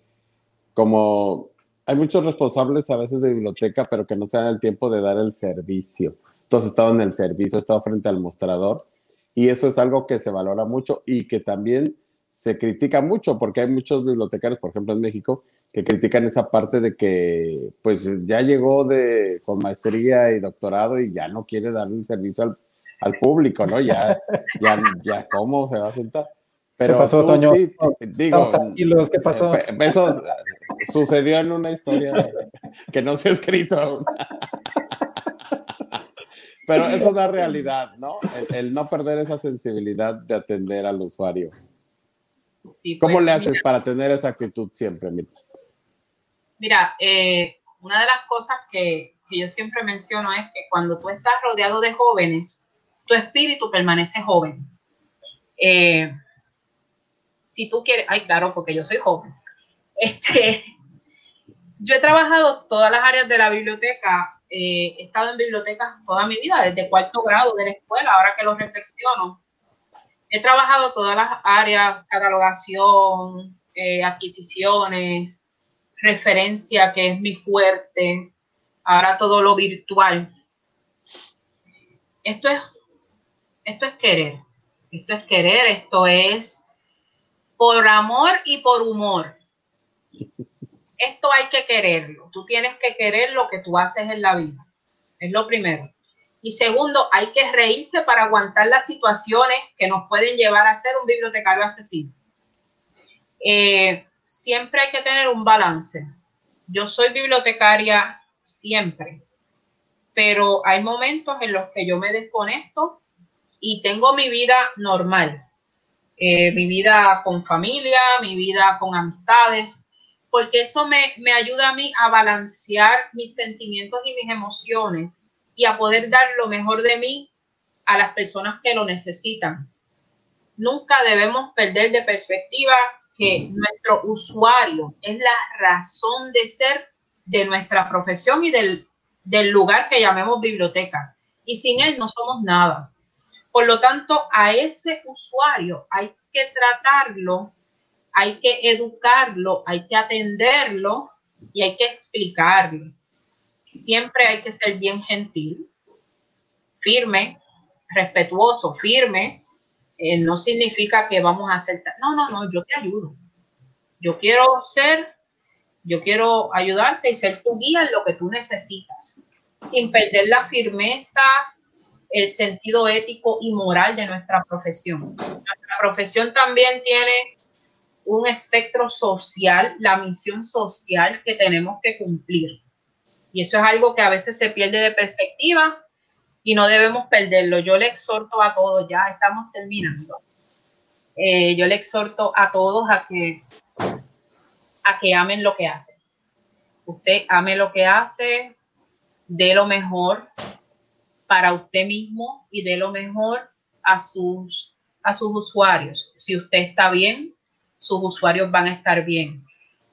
como hay muchos responsables a veces de biblioteca, pero que no se dan el tiempo de dar el servicio. Entonces, he estado en el servicio, he estado frente al mostrador y eso es algo que se valora mucho y que también se critica mucho porque hay muchos bibliotecarios, por ejemplo en México, que critican esa parte de que pues ya llegó de, con maestría y doctorado y ya no quiere dar el servicio al, al público, ¿no? Ya, ya, ya, ¿cómo se va a sentar? Pero pasó, tú Toño? sí, digo, tranquilos, ¿qué pasó? eh, Eso sucedió en una historia que no se ha escrito aún. Pero es una realidad, ¿no? El, el no perder esa sensibilidad de atender al usuario. Sí, ¿Cómo pues, le haces mira, para tener esa actitud siempre, Mirta? Mira, eh, una de las cosas que, que yo siempre menciono es que cuando tú estás rodeado de jóvenes, tu espíritu permanece joven. Eh, si tú quieres, ay, claro, porque yo soy joven. Este, yo he trabajado todas las áreas de la biblioteca, eh, he estado en bibliotecas toda mi vida, desde cuarto grado de la escuela, ahora que lo reflexiono. He trabajado todas las áreas, catalogación, eh, adquisiciones, referencia, que es mi fuerte, ahora todo lo virtual. Esto es, esto es querer, esto es querer, esto es por amor y por humor. Esto hay que quererlo, tú tienes que querer lo que tú haces en la vida, es lo primero. Y segundo, hay que reírse para aguantar las situaciones que nos pueden llevar a ser un bibliotecario asesino. Eh, siempre hay que tener un balance. Yo soy bibliotecaria siempre, pero hay momentos en los que yo me desconecto y tengo mi vida normal, Eh, mi vida con familia, mi vida con amistades, porque eso me, me ayuda a mí a balancear mis sentimientos y mis emociones y a poder dar lo mejor de mí a las personas que lo necesitan. Nunca debemos perder de perspectiva que nuestro usuario es la razón de ser de nuestra profesión y del, del lugar que llamemos biblioteca. Y sin él no somos nada. Por lo tanto, a ese usuario hay que tratarlo, hay que educarlo, hay que atenderlo y hay que explicarle. Siempre hay que ser bien gentil, firme, respetuoso, firme. Eh, no significa que vamos a hacer... ta- No, no, no, yo te ayudo. Yo quiero ser, yo quiero ayudarte y ser tu guía en lo que tú necesitas, sin perder la firmeza, el sentido ético y moral de nuestra profesión. Nuestra profesión también tiene un espectro social, la misión social que tenemos que cumplir. Y eso es algo que a veces se pierde de perspectiva y no debemos perderlo. Yo le exhorto a todos, ya estamos terminando. Eh, yo le exhorto a todos a que, a que amen lo que hacen. Usted ame lo que hace, dé lo mejor para usted mismo y dé lo mejor a sus, a sus usuarios. Si usted está bien, sus usuarios van a estar bien.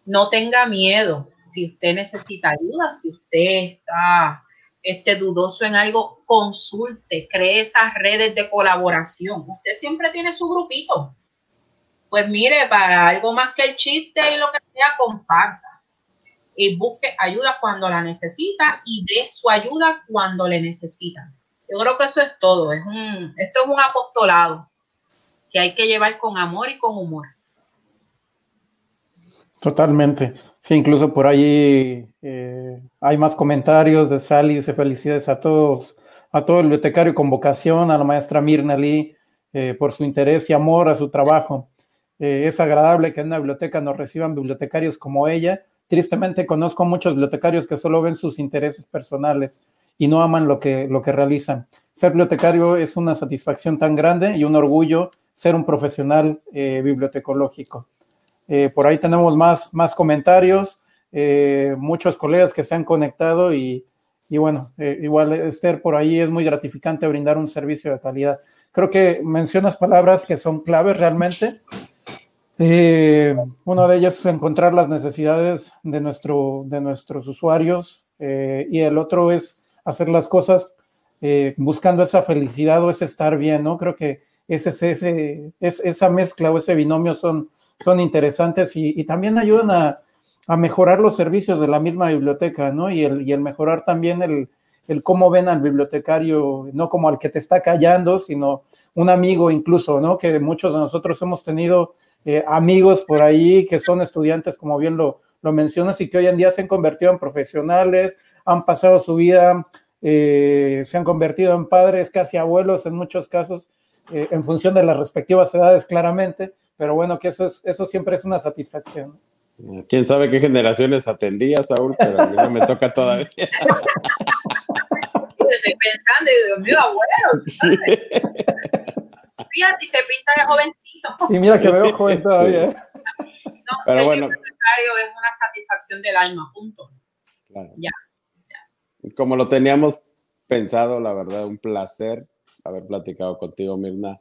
No tenga miedo. Si usted necesita ayuda, si usted está este, dudoso en algo, consulte, cree esas redes de colaboración. Usted siempre tiene su grupito. Pues mire, para algo más que el chiste y lo que sea, comparta. Y busque ayuda cuando la necesita y dé su ayuda cuando le necesitan. Yo creo que eso es todo. Es un, esto es un apostolado que hay que llevar con amor y con humor. Totalmente. Sí, incluso por ahí eh, hay más comentarios de Sally, dice felicidades a todos, a todo el bibliotecario con vocación, a la maestra Mirna Lee, eh, por su interés y amor a su trabajo. Eh, es agradable que en una biblioteca nos reciban bibliotecarios como ella. Tristemente conozco muchos bibliotecarios que solo ven sus intereses personales y no aman lo que, lo que realizan. Ser bibliotecario es una satisfacción tan grande y un orgullo ser un profesional bibliotecológico. Eh, por ahí tenemos más, más comentarios, eh, muchos colegas que se han conectado y, y bueno, eh, igual Esther, por ahí es muy gratificante brindar un servicio de calidad. Creo que mencionas palabras que son claves realmente. Una de ellas es encontrar las necesidades de, nuestro, de nuestros usuarios y el otro es hacer las cosas buscando esa felicidad o ese estar bien, ¿no? Creo que ese, ese, es, esa mezcla o ese binomio son, son interesantes y, también ayudan a, mejorar los servicios de la misma biblioteca, ¿no? Y el, y el mejorar también el, el, cómo ven al bibliotecario, no como al que te está callando, sino un amigo incluso, ¿no? Que muchos de nosotros hemos tenido eh, amigos por ahí que son estudiantes, como bien lo, lo mencionas, y que hoy en día se han convertido en profesionales, han pasado su vida, eh, se han convertido en padres, casi abuelos en muchos casos, eh, en función de las respectivas edades, claramente pero bueno, que eso, es, eso siempre es una satisfacción. Quién sabe qué generaciones atendía, Saúl, pero a mí no me toca todavía. Estoy pensando, Dios mío, abuelo. Fíjate, se pinta de jovencito. Y mira que veo joven todavía. No, pero bueno. es una satisfacción del alma, punto. Claro. Ya, ya. Como lo teníamos pensado, la verdad, un placer haber platicado contigo, Mirna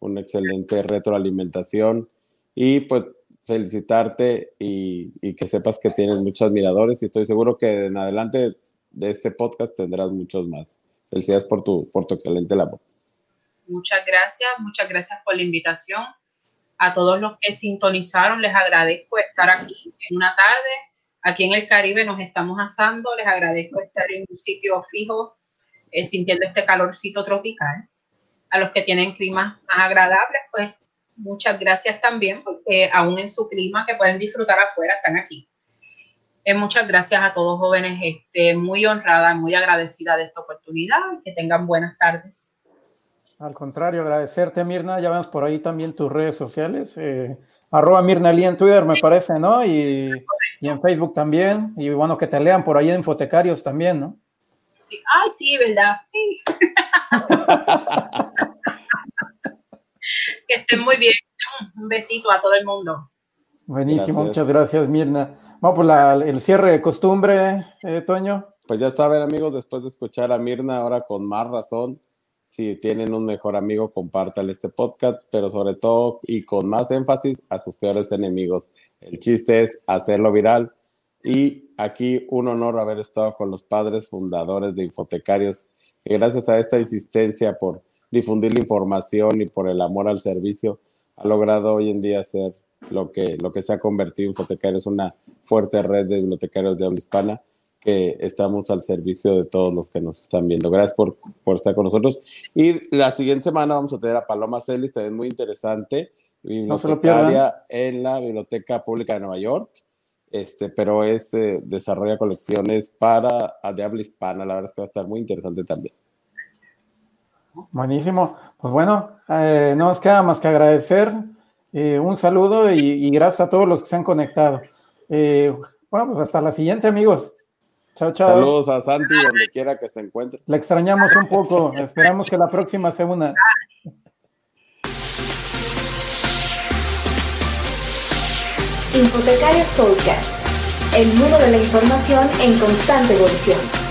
una excelente retroalimentación y pues felicitarte y, que sepas que tienes muchos admiradores y estoy seguro que en adelante de este podcast tendrás muchos más. Felicidades por tu, por tu excelente labor. Muchas gracias, muchas gracias por la invitación. A todos los que sintonizaron, les agradezco estar aquí en una tarde. Aquí en el Caribe nos estamos asando, les agradezco estar en un sitio fijo, eh, sintiendo este calorcito tropical a los que tienen climas más agradables, pues muchas gracias también, porque aún en su clima que pueden disfrutar afuera, están aquí. Eh, muchas gracias a todos jóvenes, este, muy honrada, muy agradecida de esta oportunidad, que tengan buenas tardes. Al contrario, agradecerte, Mirna. Ya vemos por ahí también tus redes sociales. Eh, arroba Mirna Lee en Twitter, me parece, ¿no? Y, y, en Facebook también. Y bueno, que te lean por ahí en Infotecarios también, ¿no? Sí. Ay, sí, ¿verdad? Sí. que estén muy bien. Un besito a todo el mundo. Buenísimo, muchas gracias, Mirna. Vamos por el cierre de costumbre, eh, Toño. Pues ya saben, amigos, después de escuchar a Mirna, ahora con más razón, si tienen un mejor amigo, compártale este podcast, pero sobre todo y con más énfasis a sus peores enemigos. El chiste es hacerlo viral. Y aquí un honor haber estado con los padres fundadores de Infotecarios, que gracias a esta insistencia por difundir la información y por el amor al servicio, ha logrado hoy en día ser lo que, lo que se ha convertido Infotecarios, una fuerte red de bibliotecarios de habla hispana que estamos al servicio de todos los que nos están viendo. Gracias por, por estar con nosotros. Y la siguiente semana vamos a tener a Paloma Celis, también muy interesante, bibliotecaria en la Biblioteca Pública de Nueva York este, pero es, eh, desarrolla colecciones para de habla hispana, la verdad es que va a estar muy interesante también. Buenísimo, pues bueno, eh, no nos queda más que agradecer, eh, un saludo y, gracias a todos los que se han conectado. bueno, pues hasta la siguiente amigos. Chao, chao. Saludos a Santi donde quiera que se encuentre. La extrañamos un poco, esperamos que la próxima sea una... Infotecarios Podcast, el mundo de la información en constante evolución.